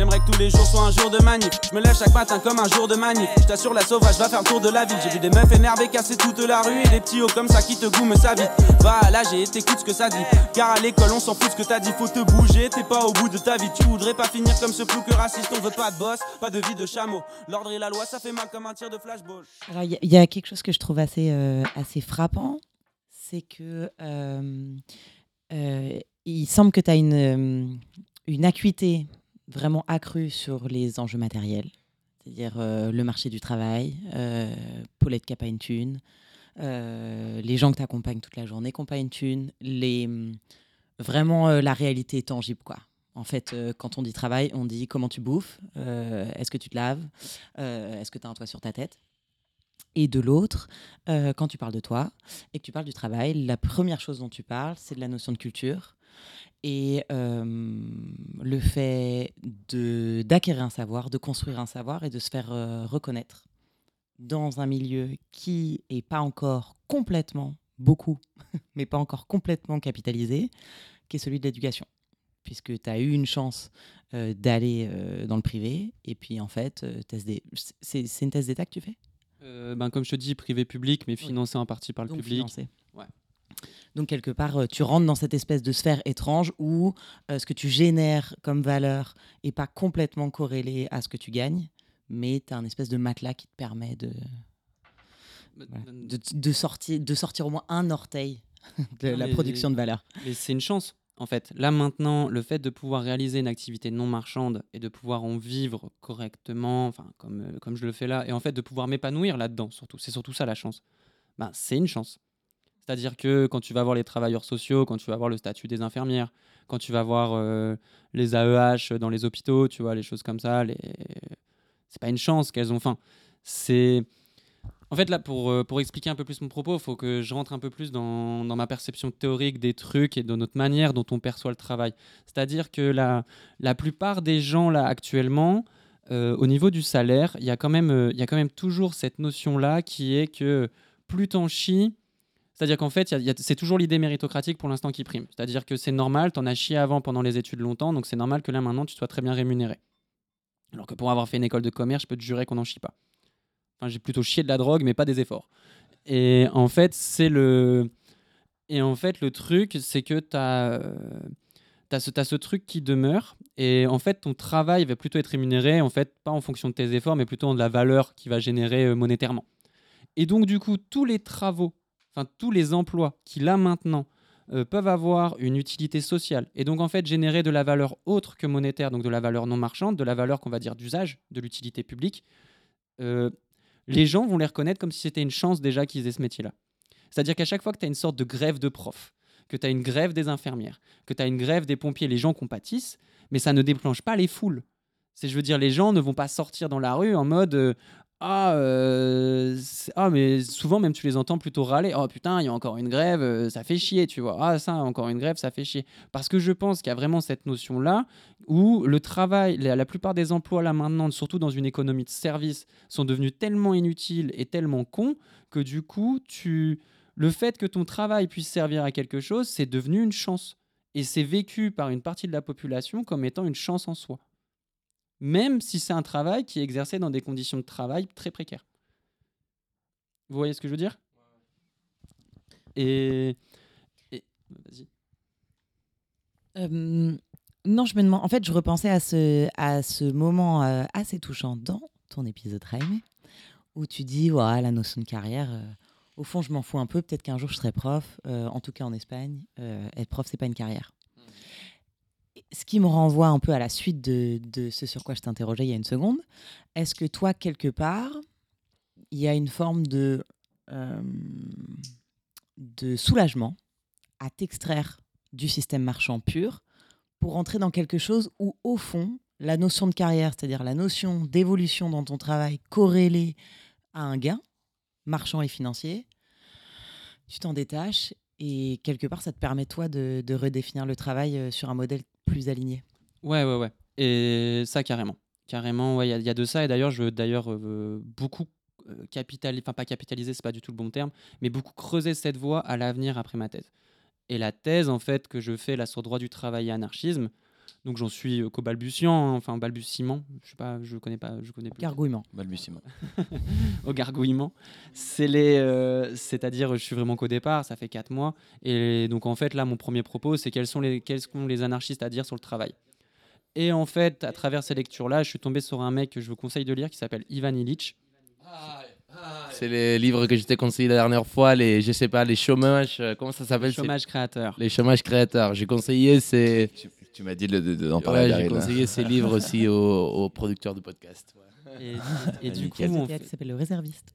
J'aimerais que tous les jours soient un jour de manif. Je me lève chaque matin comme un jour de manif. Je t'assure, la sauvage va faire le tour de la ville. J'ai vu des meufs énervées casser toute la rue et des petits hauts comme ça qui te goument sa vie. Va là, j'ai t'écoute ce que ça dit. Car à l'école, on s'en fout ce que t'as dit. Faut te bouger, t'es pas au bout de ta vie. Tu voudrais pas finir comme ce que raciste. On veut pas de boss, pas de vie de chameau. L'ordre et la loi, ça fait mal comme un tir de flashball. Alors, il y, a- quelque chose que je trouve assez, euh, frappant, c'est que euh, euh, il semble que tu as une, une acuité vraiment accrue sur les enjeux matériels, c'est-à-dire euh, le marché du travail, euh, Paulette qui n'a une thune, euh, les gens que tu accompagnes toute la journée qui n'ont les, hum, vraiment euh, la réalité tangible. quoi. En fait, quand on dit travail, on dit comment tu bouffes, est-ce que tu te laves, est-ce que tu as un toit sur ta tête? Et de l'autre, quand tu parles de toi et que tu parles du travail, la première chose dont tu parles, c'est de la notion de culture et euh, le fait d'acquérir un savoir, de construire un savoir et de se faire euh, reconnaître dans un milieu qui est pas encore complètement, beaucoup, mais pas encore complètement capitalisé, qui est celui de l'éducation. Puisque tu as eu une chance euh, d'aller euh, dans le privé, et puis en fait, euh, des- c'est une thèse d'État que tu fais? Ben, comme je te dis, privé-public, mais financé en partie par le donc public. financé. Donc quelque part, euh, tu rentres dans cette espèce de sphère étrange où euh, ce que tu génères comme valeur n'est pas complètement corrélé à ce que tu gagnes, mais tu as un espèce de matelas qui te permet de, voilà, de, de sortir, de sortir au moins un orteil de la production de valeur. Mais c'est une chance, en fait. Là, maintenant, le fait de pouvoir réaliser une activité non marchande et de pouvoir en vivre correctement, enfin, comme, euh, comme je le fais là, et en fait de pouvoir m'épanouir là-dedans, surtout, c'est surtout ça la chance. Ben, c'est une chance. C'est-à-dire que quand tu vas voir les travailleurs sociaux, quand tu vas voir le statut des infirmières, quand tu vas voir euh, les AEH dans les hôpitaux, tu vois, les choses comme ça, les... c'est pas une chance qu'elles ont faim. C'est. En fait, là, pour, euh, pour expliquer un peu plus mon propos, il faut que je rentre un peu plus dans, dans ma perception théorique des trucs et de notre manière dont on perçoit le travail. C'est-à-dire que la, la plupart des gens, là, actuellement, euh, au niveau du salaire, il y, a quand même, y a quand même toujours cette notion-là qui est que plus t'en chies, c'est-à-dire qu'en fait, c'est toujours l'idée méritocratique pour l'instant qui prime. C'est-à-dire que c'est normal, t'en as chié avant pendant les études longtemps, donc c'est normal que là, maintenant, tu sois très bien rémunéré. Alors que pour avoir fait une école de commerce, je peux te jurer qu'on n'en chie pas. Enfin, j'ai plutôt chié de la drogue, mais pas des efforts. Et en fait, c'est le. Et en fait, le truc, c'est que tu as, ce, ce truc qui demeure. Et en fait, ton travail va plutôt être rémunéré, en fait, pas en fonction de tes efforts, mais plutôt en de la valeur qu'il va générer euh, monétairement. Et donc, du coup, tous les travaux, enfin, tous les emplois qui, là, maintenant, euh, peuvent avoir une utilité sociale et donc en fait générer de la valeur autre que monétaire, donc de la valeur non marchande, de la valeur qu'on va dire d'usage, de l'utilité publique, euh, les gens vont les reconnaître comme si c'était une chance déjà qu'ils aient ce métier-là. C'est-à-dire qu'à chaque fois que tu as une sorte de grève de profs, que tu as une grève des infirmières, que tu as une grève des pompiers, les gens compatissent, mais ça ne déclenche pas les foules. C'est, je veux dire, les gens ne vont pas sortir dans la rue en mode euh, ah, euh, ah, mais souvent même tu les entends plutôt râler. Oh putain, il y a encore une grève, euh, ça fait chier, tu vois. Ah, ça, encore une grève, ça fait chier. Parce que je pense qu'il y a vraiment cette notion-là où le travail, la, la plupart des emplois là maintenant, surtout dans une économie de service, sont devenus tellement inutiles et tellement cons que du coup, tu, le fait que ton travail puisse servir à quelque chose, c'est devenu une chance. Et c'est vécu par une partie de la population comme étant une chance en soi même si c'est un travail qui est exercé dans des conditions de travail très précaires. Vous voyez ce que je veux dire? Et. et- Vas-y. Euh, non, je me demande. En fait, je repensais à ce, à ce moment euh, assez touchant dans ton épisode Raimé, où tu dis voilà, la notion de carrière. euh, au fond, je m'en fous un peu. Peut-être qu'un jour, je serai prof. en tout cas, en Espagne, être prof, c'est pas une carrière. Ce qui me renvoie un peu à la suite de, de ce sur quoi je t'interrogeais il y a une seconde. Est-ce que toi, quelque part, il y a une forme de, euh, de soulagement à t'extraire du système marchand pur pour entrer dans quelque chose où, au fond, la notion de carrière, c'est-à-dire la notion d'évolution dans ton travail corrélée à un gain, marchand et financier, tu t'en détaches et quelque part, ça te permet, toi, de, redéfinir le travail euh, sur un modèle plus aligné. Ouais, ouais, ouais. Et ça, carrément. Carrément, il y, y a de ça. Et d'ailleurs, je veux d'ailleurs euh, beaucoup euh, capitaliser, enfin, pas capitaliser, c'est pas du tout le bon terme, mais beaucoup creuser cette voie à l'avenir après ma thèse. Et la thèse, en fait, que je fais là sur droit du travail et anarchisme, donc j'en suis euh, qu'au balbutiant, hein, enfin balbutiement, je sais pas, je connais pas, je connais plus. Gargouillement. Balbutiement. au gargouillement. C'est les, euh, c'est-à-dire, je suis vraiment qu'au départ, ça fait quatre mois, et donc en fait là, mon premier propos, c'est quels sont les, quels sont les anarchistes à dire sur le travail. Et en fait, à travers ces lectures-là, je suis tombé sur un mec que je vous conseille de lire qui s'appelle Ivan Illich. C'est les livres que je t'ai conseillé la dernière fois, les, je sais pas, les chômages, euh, comment ça s'appelle c'est- Chômage créateur. Les chômages créateurs. J'ai conseillé ces, Tu, m'as dit de- de- de- d'en parler ouais, j'ai là. conseillé ces livres aussi aux, aux producteurs de podcast. Et, et du coup, on Qui fait- s'appelle le réserviste.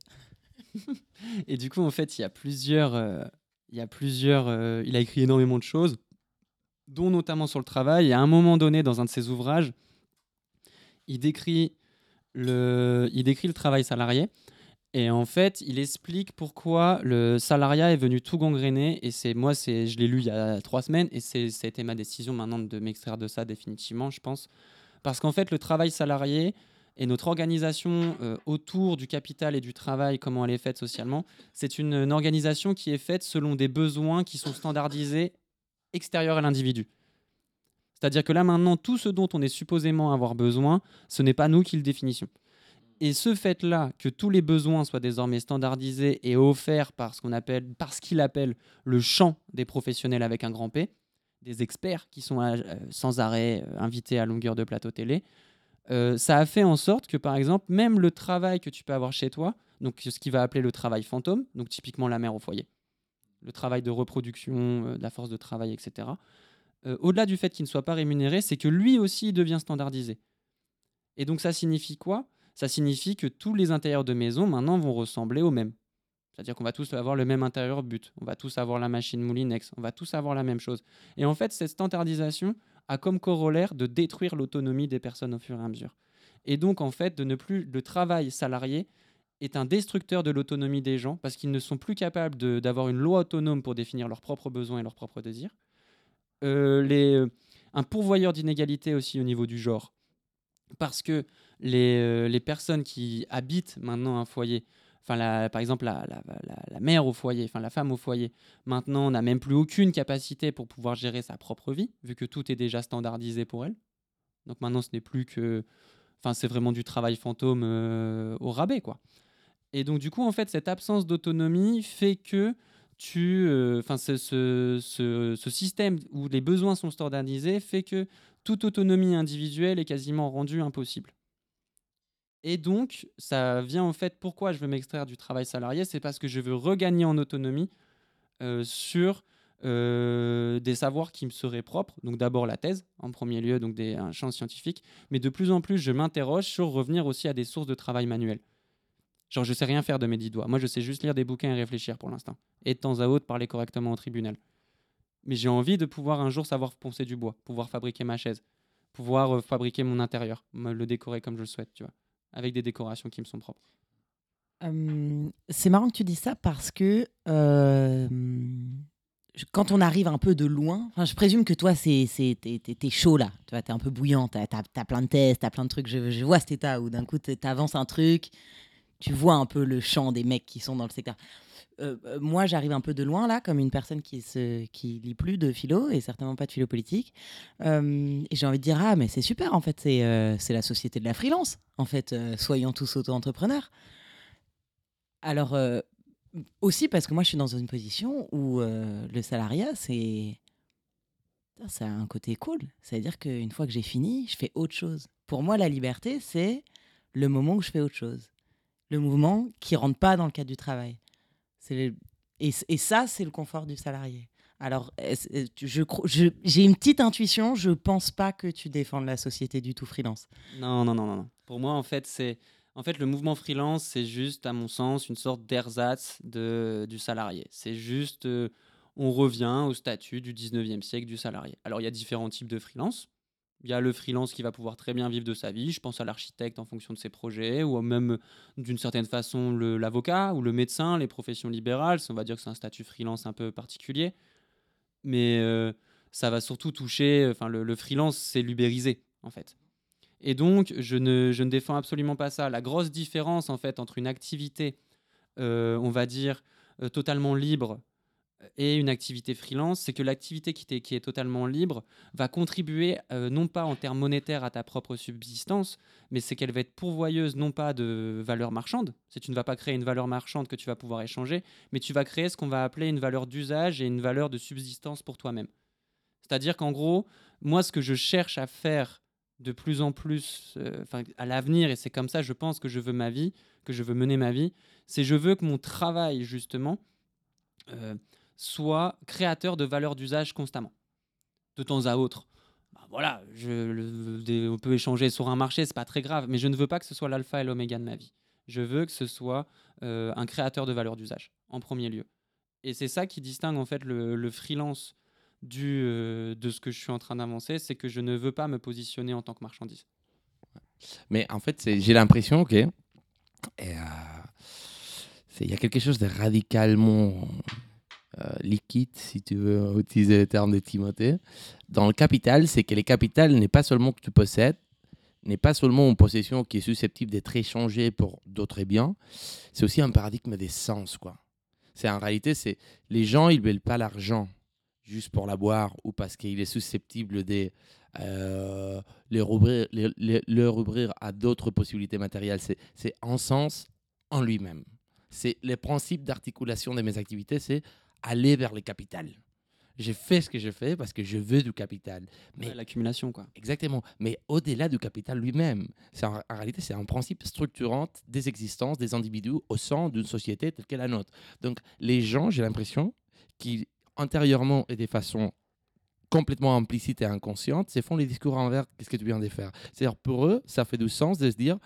Et du coup, en fait, il y a plusieurs. euh, il y a plusieurs. euh, il a écrit énormément de choses, dont notamment sur le travail. Et à un moment donné, dans un de ses ouvrages, il décrit le, il décrit le travail salarié. Et en fait, il explique pourquoi le salariat est venu tout gangréner. Et c'est moi, c'est, je l'ai lu il y a trois semaines, et c'est, ça a été ma décision maintenant de m'extraire de ça définitivement, je pense, parce qu'en fait, le travail salarié et notre organisation euh, autour du capital et du travail, comment elle est faite socialement, c'est une, organisation qui est faite selon des besoins qui sont standardisés extérieurs à l'individu. C'est-à-dire que là maintenant, tout ce dont on est supposément avoir besoin, ce n'est pas nous qui le définissons. Et ce fait-là, que tous les besoins soient désormais standardisés et offerts par ce qu'on appelle, par ce qu'il appelle le champ des professionnels avec un grand P, des experts qui sont euh, sans arrêt euh, invités à longueur de plateau télé, euh, ça a fait en sorte que, par exemple, même le travail que tu peux avoir chez toi, donc ce qu'il va appeler le travail fantôme, donc typiquement la mère au foyer, le travail de reproduction, de la force de travail, etc., au-delà du fait qu'il ne soit pas rémunéré, c'est que lui aussi devient standardisé. Et donc ça signifie quoi? Ça signifie que tous les intérieurs de maison maintenant vont ressembler au même. C'est-à-dire qu'on va tous avoir le même intérieur but, on va tous avoir la machine Moulinex, on va tous avoir la même chose. Et en fait, cette standardisation a comme corollaire de détruire l'autonomie des personnes au fur et à mesure. Et donc, en fait, de ne plus le travail salarié est un destructeur de l'autonomie des gens parce qu'ils ne sont plus capables d'avoir une loi autonome pour définir leurs propres besoins et leurs propres désirs. Euh, les, un pourvoyeur d'inégalité aussi au niveau du genre. Parce que les, euh, les personnes qui habitent maintenant un foyer, enfin la- par exemple la, la- la- mère au foyer, enfin la femme au foyer, maintenant n'a même plus aucune capacité pour pouvoir gérer sa propre vie, vu que tout est déjà standardisé pour elle. Donc maintenant ce n'est plus que... Enfin c'est vraiment du travail fantôme euh, au rabais, quoi. Et donc du coup, en fait, cette absence d'autonomie fait que tu, euh, enfin, ce- ce- ce système où les besoins sont standardisés fait que toute autonomie individuelle est quasiment rendue impossible. Et donc, ça vient en fait, pourquoi je veux m'extraire du travail salarié, c'est parce que je veux regagner en autonomie euh, sur euh, des savoirs qui me seraient propres. Donc d'abord la thèse, en premier lieu, donc des, un champ scientifique. Mais de plus en plus, je m'interroge sur revenir aussi à des sources de travail manuel. Genre, je sais rien faire de mes dix doigts. Moi, je sais juste lire des bouquins et réfléchir pour l'instant. Et de temps à autre, parler correctement au tribunal. Mais j'ai envie de pouvoir un jour savoir poncer du bois, pouvoir fabriquer ma chaise, pouvoir euh, fabriquer mon intérieur, me le décorer comme je le souhaite, tu vois, avec des décorations qui me sont propres. Euh, c'est marrant que tu dis ça parce que euh, quand on arrive un peu de loin, je présume que toi, t'es, t'es chaud là, tu t'es un peu bouillant, t'as, t'as, t'as plein de tests, t'as plein de trucs. Je, je vois cet état où d'un coup, t'avances un truc, tu vois un peu le champ des mecs qui sont dans le secteur. Euh, euh, moi, j'arrive un peu de loin là, comme une personne qui se, lit plus de philo et certainement pas de philo politique. Euh, et j'ai envie de dire ah mais c'est super en fait, c'est la société de la freelance. En fait, soyons tous auto-entrepreneurs. Alors aussi parce que moi je suis dans une position où le salariat c'est ça a un côté cool. C'est-à-dire qu'une fois que j'ai fini, je fais autre chose. Pour moi, la liberté, c'est le moment où je fais autre chose. Le mouvement qui rentre pas dans le cadre du travail. Et, ça, c'est le confort du salarié. Alors, tu- je je- j'ai une petite intuition, je pense pas que tu défendes la société du tout freelance. Non, non, non, non. non. Pour moi, en fait, c'est en fait le mouvement freelance, c'est juste, à mon sens, une sorte d'ersatz de du salarié. C'est juste, euh, on revient au statut du 19e siècle du salarié. Alors, il y a différents types de freelance. Il y a le freelance qui va pouvoir très bien vivre de sa vie. Je pense à l'architecte en fonction de ses projets, ou même d'une certaine façon l'avocat ou le médecin, les professions libérales. On va dire que c'est un statut freelance un peu particulier. Mais euh, ça va surtout toucher, enfin le, le freelance, c'est l'ubérisé en fait. Et donc, je ne, je ne défends absolument pas ça. La grosse différence, en fait, entre une activité, euh, on va dire, euh, totalement libre et une activité freelance, c'est que l'activité qui, t'est- qui est totalement libre va contribuer, euh, non pas en termes monétaires à ta propre subsistance, mais c'est qu'elle va être pourvoyeuse, non pas de valeur marchande. Si tu ne vas pas créer une valeur marchande que tu vas pouvoir échanger, mais tu vas créer ce qu'on va appeler une valeur d'usage et une valeur de subsistance pour toi-même. C'est-à-dire qu'en gros, moi, ce que je cherche à faire de plus en plus euh, à l'avenir, et c'est comme ça, je pense que je veux ma vie, que je veux mener ma vie, c'est je veux que mon travail, justement, euh, soit créateur de valeur d'usage constamment, de temps à autre. Bah, voilà, je, le- on peut échanger sur un marché, c'est pas très grave, mais je ne veux pas que ce soit l'alpha et l'oméga de ma vie. Je veux que ce soit euh, un créateur de valeur d'usage, en premier lieu. Et c'est ça qui distingue en fait le, freelance du, euh, de ce que je suis en train d'avancer, c'est que je ne veux pas me positionner en tant que marchandise. Mais en fait, j'ai l'impression que euh, il y a quelque chose de radicalement liquide, si tu veux utiliser le terme de Timothée, dans le capital. C'est que le capital n'est pas seulement que tu possèdes, n'est pas seulement une possession qui est susceptible d'être échangée pour d'autres biens, c'est aussi un paradigme des sens. Quoi. C'est en réalité, c'est les gens, ils veulent pas l'argent juste pour la boire ou parce qu'il est susceptible de euh, leur, ouvrir, les- les- leur ouvrir à d'autres possibilités matérielles. C'est, un sens en lui-même. C'est le principe d'articulation de mes activités, c'est aller vers le capital. J'ai fait ce que je fais parce que je veux du capital. Mais Ouais, L'accumulation, quoi. Exactement. Mais au-delà du capital lui-même, c'est en, en réalité, c'est un principe structurant des existences des individus au sein d'une société telle que la nôtre. Donc, les gens, j'ai l'impression, qui intérieurement et de façon complètement implicite et inconsciente, se font les discours envers qu'est-ce que tu viens de faire? C'est-à-dire, pour eux, ça fait du sens de se dire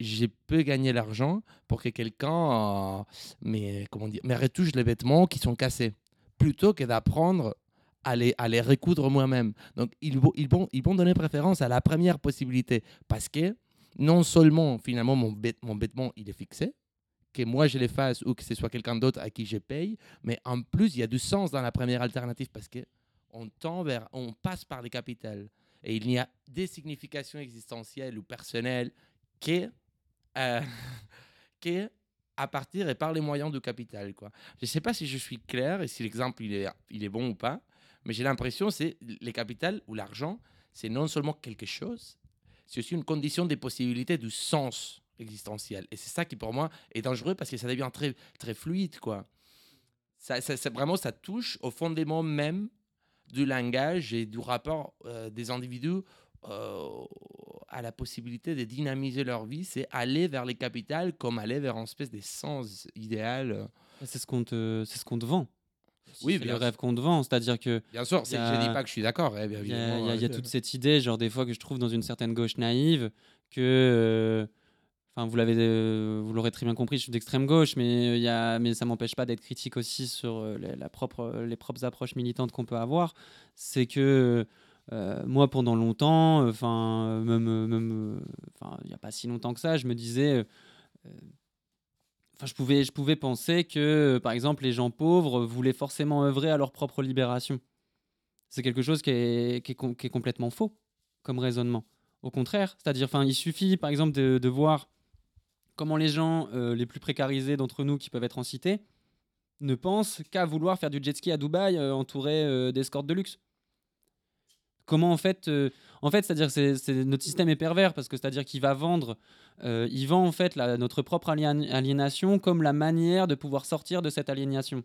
je peux gagner l'argent pour que quelqu'un euh, mais, retouche les vêtements qui sont cassés, plutôt que d'apprendre à les, recoudre moi-même. Donc, ils ils, vont, ils vont donner préférence à la première possibilité parce que non seulement, finalement, mon, vêt- mon vêtement, il est fixé, que moi je les fasse ou que ce soit quelqu'un d'autre à qui je paye, mais en plus, il y a du sens dans la première alternative parce que on tend vers, on passe par les capitales et il n'y a des significations existentielles ou personnelles que, euh, que à partir et par les moyens du capital. Quoi. Je ne sais pas si je suis clair et si l'exemple il est, il est bon ou pas, mais j'ai l'impression c'est les capitales ou l'argent, c'est non seulement quelque chose, c'est aussi une condition des possibilités du sens existentiel. Et c'est ça qui pour moi est dangereux parce que ça devient très, très fluide. Quoi. Ça, ça- ça- vraiment, ça touche au fondement même du langage et du rapport euh, des individus euh, à la possibilité de dynamiser leur vie, c'est aller vers les capitales comme aller vers une espèce de sens idéal. euh. C'est ce qu'on te, c'est ce qu'on te vend. Oui, bien le sûr. rêve qu'on te vend. C'est-à-dire que Bien sûr, y je a- dis pas que je suis d'accord. hein, Il y a, évidemment, il y a- a euh, toute cette idée, genre des fois que je trouve dans une certaine gauche naïve, que, euh, enfin vous l'avez, euh, vous l'aurez très bien compris, je suis d'extrême gauche, mais euh, il a, mais ça m'empêche pas d'être critique aussi sur euh, les, la propre, les propres approches militantes qu'on peut avoir. C'est que euh, moi pendant longtemps, enfin même, même, euh, enfin il y a pas si longtemps que ça, je me disais. euh, Enfin, je pouvais, je pouvais penser que, par exemple, les gens pauvres voulaient forcément œuvrer à leur propre libération. C'est quelque chose qui est, qui est complètement faux comme raisonnement. Au contraire, c'est-à-dire, enfin, il suffit, par exemple, de, voir comment les gens euh, les plus précarisés d'entre nous qui peuvent être en cité ne pensent qu'à vouloir faire du jet ski à Dubaï euh, entouré euh, d'escortes de luxe. Comment en fait, euh, en fait, c'est-à-dire c'est, notre système est pervers parce que c'est-à-dire qu'il va vendre, euh, il vend en fait notre propre aliénation comme la manière de pouvoir sortir de cette aliénation.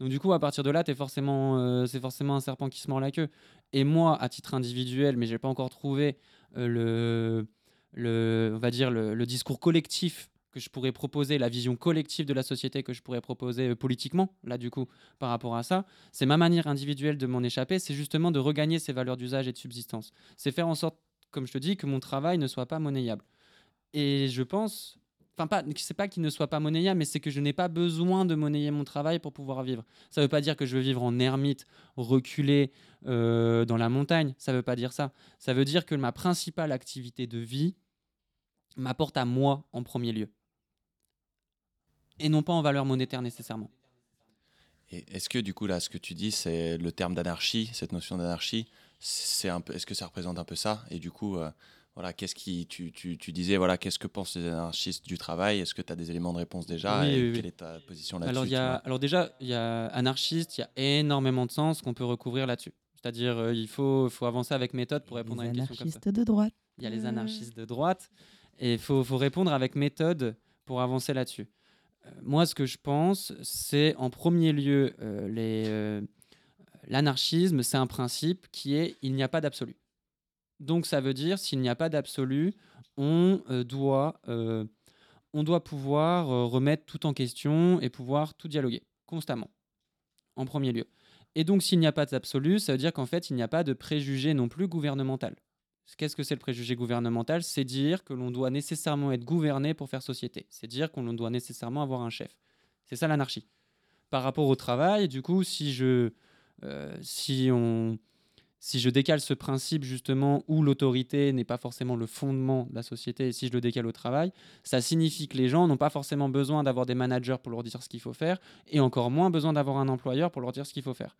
Donc du coup, à partir de là, t'es forcément, euh, c'est forcément un serpent qui se mord la queue. Et moi, à titre individuel, mais j'ai pas encore trouvé le, on va dire le discours collectif que je pourrais proposer, la vision collective de la société que je pourrais proposer euh, politiquement, là du coup, par rapport à ça, c'est ma manière individuelle de m'en échapper, c'est justement de regagner ces valeurs d'usage et de subsistance. C'est faire en sorte, comme je te dis, que mon travail ne soit pas monnayable. Et je pense, enfin pas, c'est pas qu'il ne soit pas monnayable, mais c'est que je n'ai pas besoin de monnayer mon travail pour pouvoir vivre. Ça veut pas dire que je veux vivre en ermite, reculé euh, dans la montagne. Ça veut pas dire ça. Ça veut dire que ma principale activité de vie m'apporte à moi en premier lieu. Et non pas en valeur monétaire nécessairement. Et est-ce que du coup là, ce que tu dis, c'est le terme d'anarchie, cette notion d'anarchie, c'est un peu, est-ce que ça représente un peu ça? Et du coup, euh, voilà, qu'est-ce qui, tu, tu, tu disais, voilà, qu'est-ce que pensent les anarchistes du travail? Est-ce que tu as des éléments de réponse déjà? Oui, Et oui, oui. quelle est ta position là-dessus Alors, il y a, alors déjà, il y a anarchiste, il y a énormément de sens qu'on peut recouvrir là-dessus. C'est-à-dire, euh, il faut, faut avancer avec méthode pour répondre à Les une question comme ça. anarchistes de droite. Il y a les anarchistes de droite et il faut, faut répondre avec méthode pour avancer là-dessus. Moi, ce que je pense, c'est en premier lieu, euh, euh, l'anarchisme, c'est un principe qui est il n'y a pas d'absolu. Donc, ça veut dire s'il n'y a pas d'absolu, on, euh, doit, on doit pouvoir remettre tout en question et pouvoir tout dialoguer constamment, en premier lieu. Et donc, s'il n'y a pas d'absolu, ça veut dire qu'en fait, il n'y a pas de préjugé non plus gouvernemental. Qu'est-ce que c'est le préjugé gouvernemental C'est dire que l'on doit nécessairement être gouverné pour faire société. C'est dire qu'on doit nécessairement avoir un chef. C'est ça l'anarchie. Par rapport au travail, du coup, si je, euh, si on, si je décale ce principe justement où l'autorité n'est pas forcément le fondement de la société, et si je le décale au travail, ça signifie que les gens n'ont pas forcément besoin d'avoir des managers pour leur dire ce qu'il faut faire, et encore moins besoin d'avoir un employeur pour leur dire ce qu'il faut faire.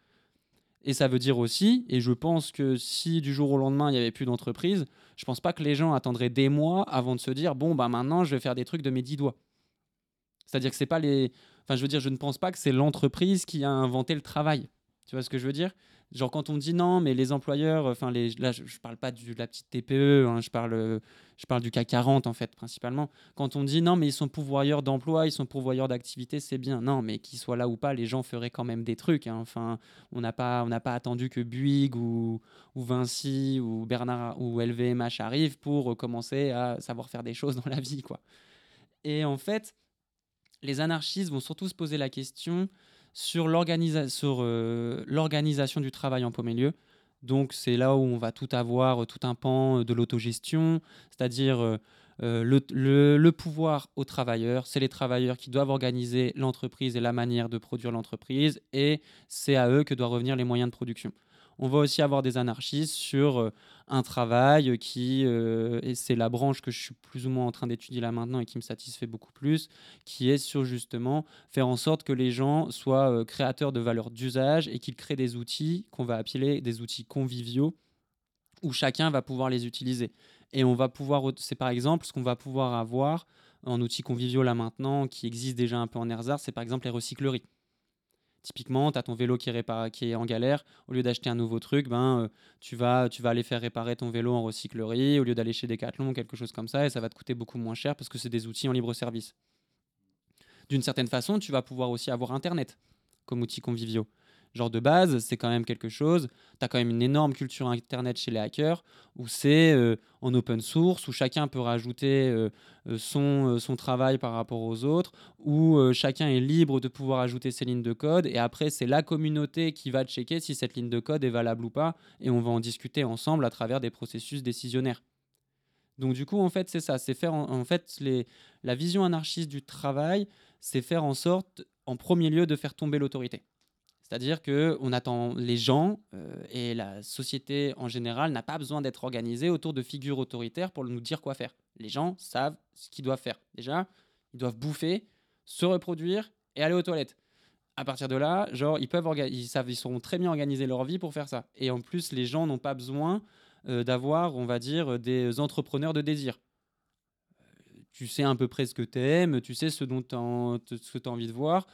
Et ça veut dire aussi, et je pense que si du jour au lendemain il n'y avait plus d'entreprise, je pense pas que les gens attendraient des mois avant de se dire bon bah maintenant je vais faire des trucs de mes dix doigts. C'est-à-dire que c'est pas les, enfin je veux dire je ne pense pas que c'est l'entreprise qui a inventé le travail. Tu vois ce que je veux dire? Genre quand on dit non mais les employeurs, enfin les, là je, je parle pas de la petite TPE, hein, je parle, euh, je parle du CAC 40 en fait principalement. Quand on dit non mais ils sont pourvoyeurs d'emploi, ils sont pourvoyeurs d'activité, c'est bien. Non mais qu'ils soient là ou pas, les gens feraient quand même des trucs. hein. Enfin on n'a pas, pas attendu que Bouygues ou, Vinci ou Bernard ou LVMH arrivent pour commencer à savoir faire des choses dans la vie, quoi. Et en fait, les anarchistes vont surtout se poser la question sur euh, l'organisation du travail en premier lieu. Donc c'est là où on va tout avoir, euh, tout un pan euh, de l'autogestion, c'est-à-dire euh, le pouvoir aux travailleurs. C'est les travailleurs qui doivent organiser l'entreprise et la manière de produire l'entreprise, et c'est à eux que doivent revenir les moyens de production. On va aussi avoir des anarchistes sur euh, un travail qui, euh, et c'est la branche que je suis plus ou moins en train d'étudier là maintenant et qui me satisfait beaucoup plus, qui est sur justement faire en sorte que les gens soient euh, créateurs de valeurs d'usage et qu'ils créent des outils qu'on va appeler des outils conviviaux où chacun va pouvoir les utiliser. Et on va pouvoir, c'est par exemple ce qu'on va pouvoir avoir en outils conviviaux là maintenant, qui existe déjà un peu en ersatz, c'est par exemple les recycleries. Typiquement, tu as ton vélo qui est, en galère. Au lieu d'acheter un nouveau truc, ben, euh, tu, vas, tu vas aller faire réparer ton vélo en recyclerie au lieu d'aller chez Decathlon, quelque chose comme ça, et ça va te coûter beaucoup moins cher parce que c'est des outils en libre service. D'une certaine façon, tu vas pouvoir aussi avoir Internet comme outil conviviaux. Genre de base, c'est quand même quelque chose. Tu as quand même une énorme culture Internet chez les hackers où c'est euh, en open source, où chacun peut rajouter euh, euh, son, son travail par rapport aux autres, où chacun est libre de pouvoir ajouter ses lignes de code. Et après, c'est la communauté qui va checker si cette ligne de code est valable ou pas. Et on va en discuter ensemble à travers des processus décisionnaires. Donc du coup, en fait, c'est ça. C'est faire en, en fait les, la vision anarchiste du travail, c'est faire en sorte, en premier lieu, de faire tomber l'autorité. C'est-à-dire que on attend les gens euh, et la société en général n'a pas besoin d'être organisée autour de figures autoritaires pour nous dire quoi faire. Les gens savent ce qu'ils doivent faire. Déjà, ils doivent bouffer se reproduire et aller aux toilettes. À partir de là, genre, ils peuvent ils savent, ils sauront très bien organiser leur vie pour faire ça. Et en plus, les gens n'ont pas besoin euh, d'avoir, on va dire, des entrepreneurs de désir. Euh, Tu sais à peu près ce que tu aimes, tu sais ce dont tu as envie de voir.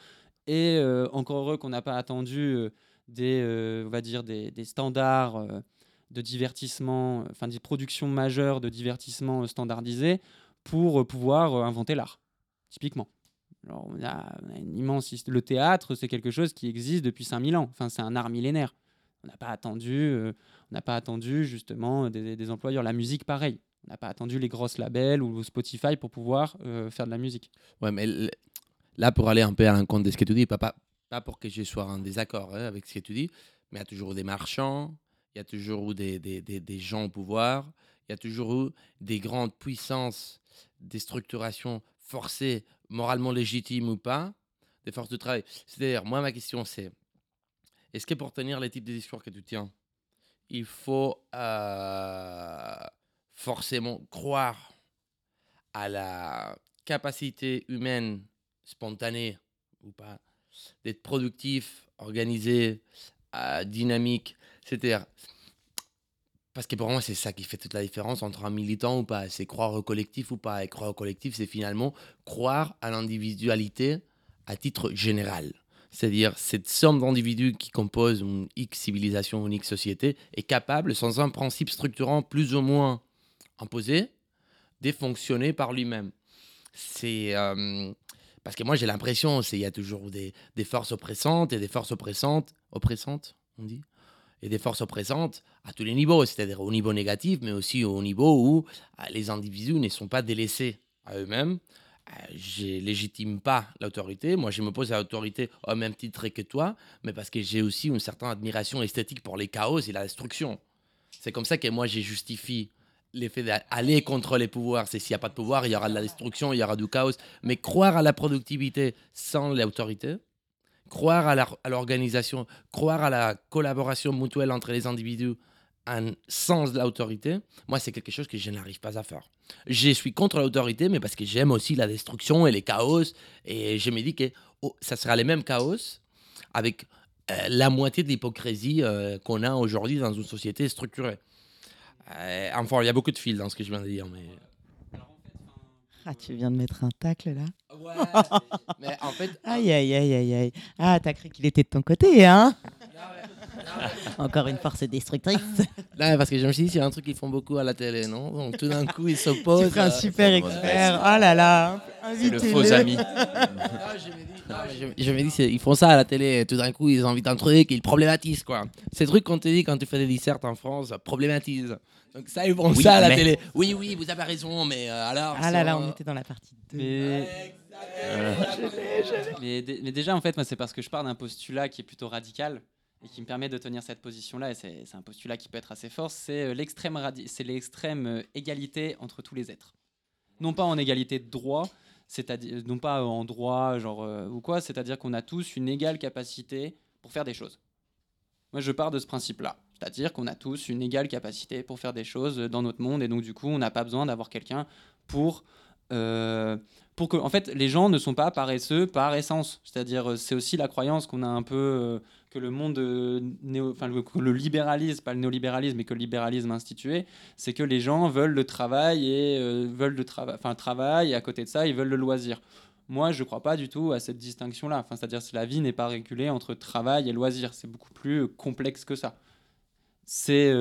Et euh, encore heureux qu'on n'a pas attendu euh, des, euh, on va dire, des, standards de divertissement, enfin des productions majeures de divertissement standardisées pour pouvoir inventer l'art, typiquement. Alors, on, a, une immense Le théâtre, c'est quelque chose qui existe depuis 5000 ans. Enfin, c'est un art millénaire. On n'a pas attendu, pas attendu justement des, des employeurs. La musique, pareil. On n'a pas attendu les grosses labels ou Spotify pour pouvoir faire de la musique. Ouais, mais là, pour aller un peu à l'encontre de ce que tu dis, pas, pas, pour que je sois en désaccord hein, avec ce que tu dis, mais il y a toujours des marchands, il y a toujours des, des, des, des gens au pouvoir, il y a toujours des grandes puissances, des structurations forcées, moralement légitimes ou pas, des forces de travail. C'est-à-dire, moi, ma question, c'est est-ce que pour tenir les types de discours que tu tiens, il faut euh, forcément croire à la capacité humaine spontanée ou pas d'être productif, organisé, euh, dynamique, c'est-à-dire parce que pour moi c'est ça qui fait toute la différence entre un militant ou pas, c'est croire au collectif ou pas. Et croire au collectif, c'est finalement croire à l'individualité à titre général. C'est-à-dire cette somme d'individus qui composent une X civilisation, une X société, est capable, sans un principe structurant plus ou moins imposé, de fonctionner par lui-même. C'est euh, parce que moi j'ai l'impression il y a toujours des, forces oppressantes et des forces oppressantes oppressantes on dit et des forces oppressantes à tous les niveaux c'est-à-dire au niveau négatif mais aussi au niveau où euh, les individus ne sont pas délaissés à eux-mêmes. Euh, je légitime pas l'autorité. Moi je me pose à l'autorité au même titre que toi mais parce que j'ai aussi une certaine admiration esthétique pour les chaos et la destruction. C'est comme ça que moi je justifie l'effet d'aller contre les pouvoirs, c'est s'il n'y a pas de pouvoir, il y aura de la destruction, il y aura du chaos. Mais croire à la productivité sans l'autorité, croire à l'organisation, croire à la collaboration mutuelle entre les individus en- sans l'autorité, moi, c'est quelque chose que je n'arrive pas à faire. Je suis contre l'autorité, mais parce que j'aime aussi la destruction et les chaos. Et je me dis que oh, ça sera les mêmes chaos avec euh, la moitié de l'hypocrisie euh, qu'on a aujourd'hui dans une société structurée. Euh, enfin, il y a beaucoup de fils dans ce que je viens de dire, mais... Ah, tu viens de mettre un tacle là. Ouais, mais en fait, Aïe, aïe, aïe, aïe, aïe. Ah, t'as cru qu'il était de ton côté, hein? Encore une force destructrice. là, parce que je me suis dit, c'est un truc qu'ils font beaucoup à la télé, non? Donc tout d'un coup, ils s'opposent. Tu ferais un euh, super expert. Oh là là. C'est le faux ami. Ah, je me dis, non, mais je, je me dis, ils font ça à la télé, tout d'un coup, ils invitent un truc, ils problématisent, quoi. Ces trucs qu'on te dit quand tu fais des dissertes en France, problématisent. Donc ça, ils font Oui, ça à la mais- télé. Oui, oui, vous avez raison, mais euh, alors... Ah là là, sur, on euh, était dans la partie 2. Mais... mais, mais déjà, en fait, moi, c'est parce que je pars d'un postulat qui est plutôt radical et qui me permet de tenir cette position-là. Et c'est un postulat qui peut être assez fort. C'est euh, l'extrême radi- c'est l'extrême euh, égalité entre tous les êtres. Non pas en égalité de droit, c'est-à-dire non pas en droit genre euh, ou quoi, c'est-à-dire qu'on a tous une égale capacité pour faire des choses. Moi, je pars de ce principe-là. C'est-à-dire qu'on a tous une égale capacité pour faire des choses dans notre monde, et donc du coup, on n'a pas besoin d'avoir quelqu'un pour, euh, pour que, en fait, les gens ne sont pas paresseux par essence. C'est-à-dire, euh, c'est aussi la croyance qu'on a un peu euh, que le monde euh, néo, enfin le, le libéralisme, pas le néolibéralisme, mais que le libéralisme institué, c'est que les gens veulent le travail et euh, veulent le travail, enfin travail, et à côté de ça, ils veulent le loisir. Moi, je ne crois pas du tout à cette distinction-là. Enfin, c'est-à-dire que la vie n'est pas régulée entre travail et loisir. C'est beaucoup plus euh, complexe que ça. C'est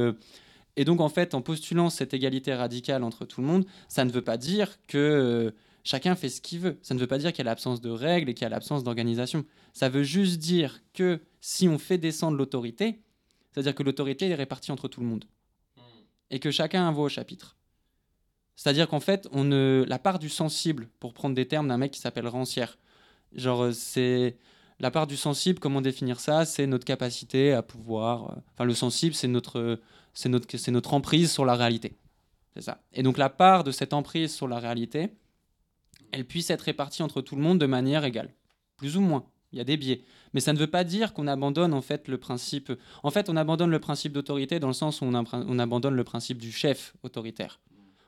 et donc en fait, en postulant cette égalité radicale entre tout le monde, ça ne veut pas dire que chacun fait ce qu'il veut. Ça ne veut pas dire qu'il y a l'absence de règles et qu'il y a l'absence d'organisation. Ça veut juste dire que si on fait descendre l'autorité, c'est-à-dire que l'autorité est répartie entre tout le monde et que chacun a un voix au chapitre. C'est-à-dire qu'en fait, on ne... la part du sensible, pour prendre des termes d'un mec qui s'appelle Rancière, genre euh, c'est la part du sensible, comment définir ça? C'est notre capacité à pouvoir. euh, Enfin, le sensible, c'est notre, c'est notre, c'est notre emprise sur la réalité. C'est ça. Et donc, la part de cette emprise sur la réalité, elle puisse être répartie entre tout le monde de manière égale, plus ou moins. Il y a des biais, mais ça ne veut pas dire qu'on abandonne en fait le principe. En fait, on abandonne le principe d'autorité dans le sens où on, abandonne le principe du chef autoritaire.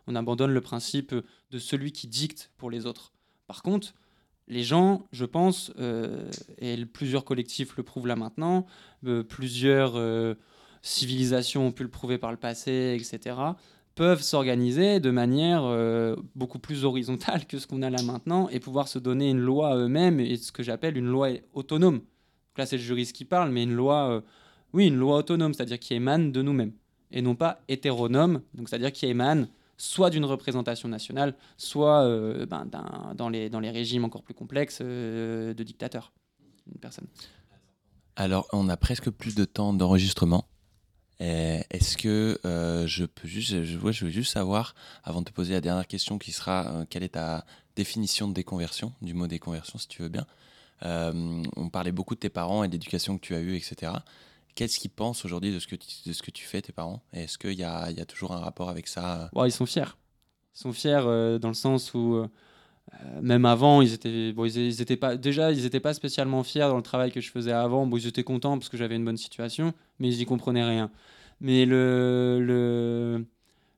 On abandonne le principe de celui qui dicte pour les autres. Par contre, les gens, je pense, euh, et plusieurs collectifs le prouvent là maintenant, euh, plusieurs euh, civilisations ont pu le prouver par le passé, etc., peuvent s'organiser de manière euh, beaucoup plus horizontale que ce qu'on a là maintenant et pouvoir se donner une loi eux-mêmes et ce que j'appelle une loi autonome. Là, c'est le juriste qui parle, mais une loi, euh, oui, une loi autonome, c'est-à-dire qui émane de nous-mêmes et non pas hétéronome, donc c'est-à-dire qui émane soit d'une représentation nationale, soit euh, ben, dans, les, dans les régimes encore plus complexes de dictateurs. Une personne. Alors, on a presque plus de temps d'enregistrement. Euh, Est-ce que euh, je peux juste, je, veux juste savoir, avant de te poser la dernière question qui sera, euh, quelle est ta définition de déconversion, du mot déconversion, si tu veux bien. Euh, on parlait beaucoup de tes parents et de l'éducation que tu as eue, etc. Qu'est-ce qu'ils pensent aujourd'hui de, ce que tu- de ce que tu fais, tes parents? Est-ce qu'il y a, y a toujours un rapport avec ça? Ils sont fiers. Ils sont fiers dans le sens où, euh, même avant, ils étaient, bon, ils, ils étaient pas, déjà, ils n'étaient pas spécialement fiers dans le travail que je faisais avant. Bon, ils étaient contents parce que j'avais une bonne situation, mais ils y comprenaient rien. Mais, le, le,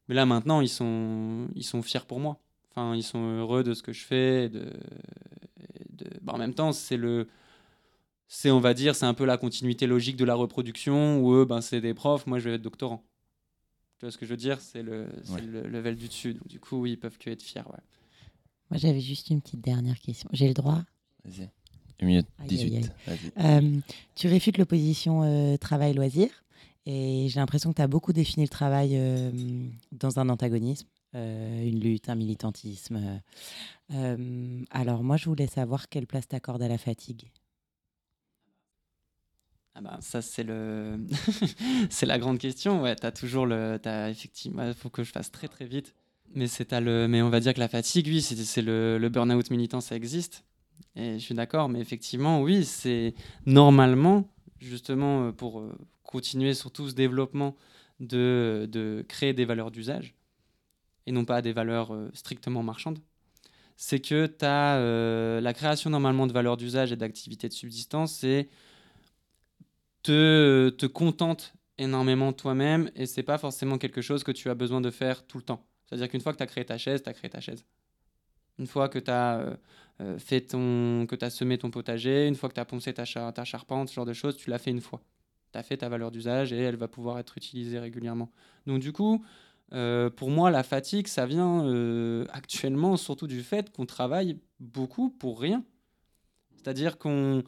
mais là, maintenant, ils sont, ils sont fiers pour moi. Enfin, ils sont heureux de ce que je fais. et De, et de- bah, en même temps, c'est le. C'est, on va dire, c'est un peu la continuité logique de la reproduction où eux, ben, c'est des profs, moi je vais être doctorant. Tu vois ce que je veux dire? C'est le, Ouais. le level du dessus. Donc, du coup, oui, ils peuvent que être fiers. Ouais. Moi, j'avais juste une petite dernière question. J'ai le droit? Vas-y. Une minute Aïe, 18. aïe, Vas-y. Euh, tu réfutes l'opposition euh, travail-loisir et j'ai l'impression que tu as beaucoup défini le travail euh, dans un antagonisme, euh, une lutte, un militantisme. alors moi, je voulais savoir quelle place t'accordes à la fatigue. Ah ben, ça, c'est le... c'est la grande question. Ouais, t'as toujours le... T'as effectivement... Il faut que je fasse très très vite. Mais, c'est le... mais on va dire que la fatigue, oui, c'est, le... burn-out militant, ça existe. Et je suis d'accord, mais effectivement, oui, c'est normalement, justement, euh, pour euh, continuer sur tout ce développement de, de créer des valeurs d'usage, et non pas des valeurs euh, strictement marchandes, c'est que tu as la création normalement de valeurs d'usage et d'activités de subsistance, c'est te, te contente énormément toi-même et c'est pas forcément quelque chose que tu as besoin de faire tout le temps. C'est-à-dire qu'une fois que tu as créé ta chaise, tu as créé ta chaise. Une fois que tu as fait ton que as semé ton potager, une fois que tu as poncé ta, char- ta charpente, ce genre de choses, tu l'as fait une fois. Tu as fait ta valeur d'usage et elle va pouvoir être utilisée régulièrement. Donc du coup, euh, pour moi, la fatigue, ça vient euh, actuellement surtout du fait qu'on travaille beaucoup pour rien. C'est-à-dire qu'on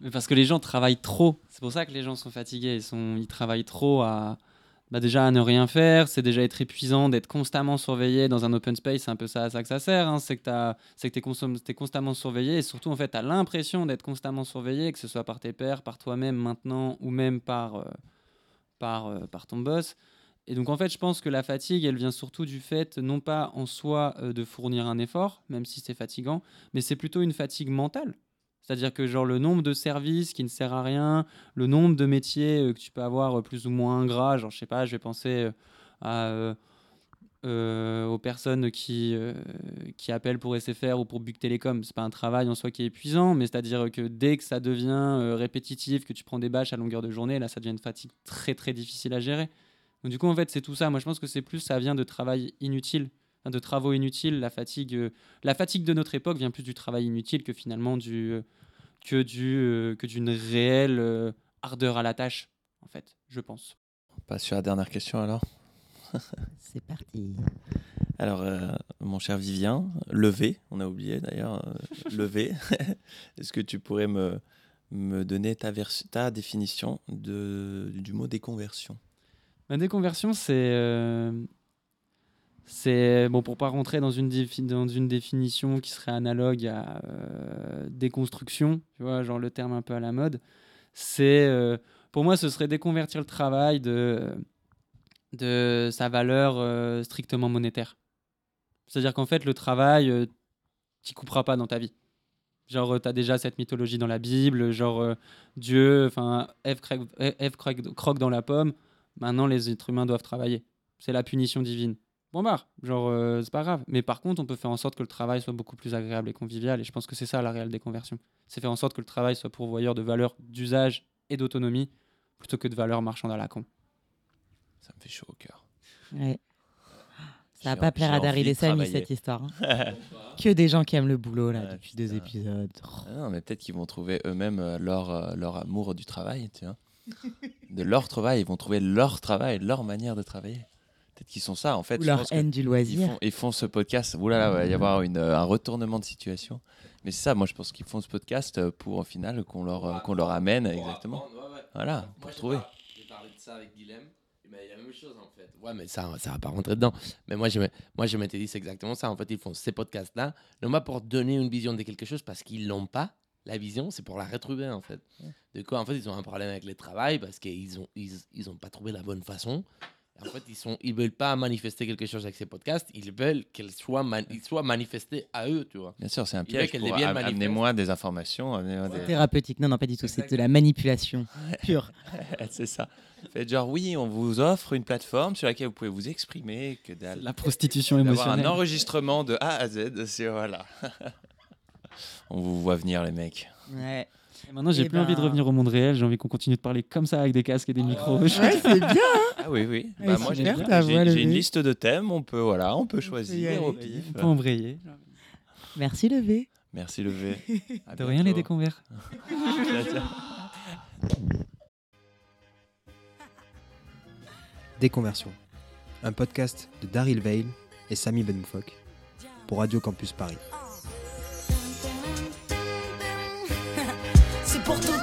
Mais parce que les gens travaillent trop. C'est pour ça que les gens sont fatigués. Ils, sont, ils travaillent trop à. Bah déjà à ne rien faire, c'est déjà être épuisant d'être constamment surveillé dans un open space, c'est un peu ça à ça que ça sert. hein. C'est que tu es, es constamment surveillé et surtout en fait tu as l'impression d'être constamment surveillé, que ce soit par tes pairs, par toi-même maintenant ou même par, euh, par, euh, par ton boss. Et donc en fait je pense que la fatigue elle vient surtout du fait non pas en soi euh, de fournir un effort, même si c'est fatigant, mais c'est plutôt une fatigue mentale. C'est-à-dire que genre le nombre de services qui ne sert à rien, le nombre de métiers euh, que tu peux avoir euh, plus ou moins ingrats, genre je sais pas, je vais penser euh, à, aux personnes qui, euh, qui appellent pour SFR ou pour Bug Telecom. C'est pas un travail en soi qui est épuisant, mais c'est-à-dire que dès que ça devient répétitif, que tu prends des bâches à longueur de journée, là ça devient une fatigue très très difficile à gérer. Donc du coup en fait c'est tout ça. Moi je pense que c'est plus ça vient de travail inutile de travaux inutiles. La fatigue, la fatigue de notre époque vient plus du travail inutile que finalement du, que du, euh, que d'une réelle euh, ardeur à la tâche, en fait, je pense. On passe sur la dernière question alors. C'est parti. Alors, euh, mon cher Vivien, levé, on a oublié d'ailleurs, euh, levé. Est-ce que tu pourrais me, me donner ta, vers- ta définition de, du mot déconversion? La déconversion, c'est euh, c'est bon pour pas rentrer dans une, dans une définition qui serait analogue à euh, déconstruction, tu vois, genre le terme un peu à la mode. C'est euh, pour moi, ce serait déconvertir le travail de de sa valeur euh, strictement monétaire. C'est-à-dire qu'en fait, le travail, tu couperas pas dans ta vie. Genre, tu as déjà cette mythologie dans la Bible, genre Dieu, enfin, Ève, croque dans la pomme, maintenant les êtres humains doivent travailler. C'est la punition divine. Bon bah, genre, euh, c'est pas grave. Mais par contre, on peut faire en sorte que le travail soit beaucoup plus agréable et convivial, et je pense que c'est ça la réelle déconversion. C'est faire en sorte que le travail soit pourvoyeur de valeurs d'usage et d'autonomie, plutôt que de valeurs marchandes à la con. Ça me fait chaud au cœur. Ouais. Ça va pas plaire à Daryl et Samy cette histoire. hein. que des gens qui aiment le boulot là Ah, depuis deux épisodes. Oh. Ah non, mais peut-être qu'ils vont trouver eux-mêmes euh, leur, euh, leur amour du travail, tu vois. De leur travail, ils vont trouver leur travail, leur manière de travailler. Peut-être qu'ils sont ça, en fait. Ou je leur pense que haine du ils loisir. font, ils font ce podcast. Ouh là là, il va y avoir une, euh, un retournement de situation. Mais c'est ça, moi je pense qu'ils font ce podcast euh, pour au final qu'on leur, euh, qu'on leur amène exactement. Voilà, pour trouver. J'ai parlé de ça avec Guilhem. Mais il y a la même chose en fait. Ouais, mais ça, ça va pas rentrer dedans. Mais moi, je, moi, je m'étais dit, c'est exactement ça. En fait, ils font ces podcasts-là, non pas pour donner une vision de quelque chose parce qu'ils l'ont pas. La vision, c'est pour la retrouver en fait. De quoi, en fait, ils ont un problème avec le travail parce qu'ils ont, ils, ils ont pas trouvé la bonne façon. En fait, ils sont, ils veulent pas manifester quelque chose avec ces podcasts. Ils veulent qu'elles soient, man- ils soient manifestés à eux, tu vois. Bien sûr, c'est un piège. Amenez-moi des informations. amenez-moi des- Thérapeutique. Non, non, pas du tout. C'est de la manipulation pure. c'est ça. Faites genre, oui, on vous offre une plateforme sur laquelle vous pouvez vous exprimer, que dalle. La prostitution D'avoir un émotionnelle. enregistrement de A à Z, c'est voilà. on vous voit venir, les mecs. Ouais. Et Maintenant, j'ai Eh plus envie de ben- revenir au monde réel. J'ai envie qu'on continue de parler comme ça avec des casques et des micros. Ouais, c'est bien. Ah oui, oui. Bah, moi, j'ai une liste de thèmes. On peut, voilà, on peut choisir aller. au pif. On peut embrayer. Merci levé. Merci, Levé. De rien, les déconverts. Déconversion. Un podcast de Daryl Veil et Samy Benmoufok pour Radio Campus Paris.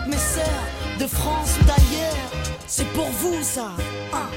Mes sœurs de France ou d'ailleurs. C'est pour vous ça. Ah,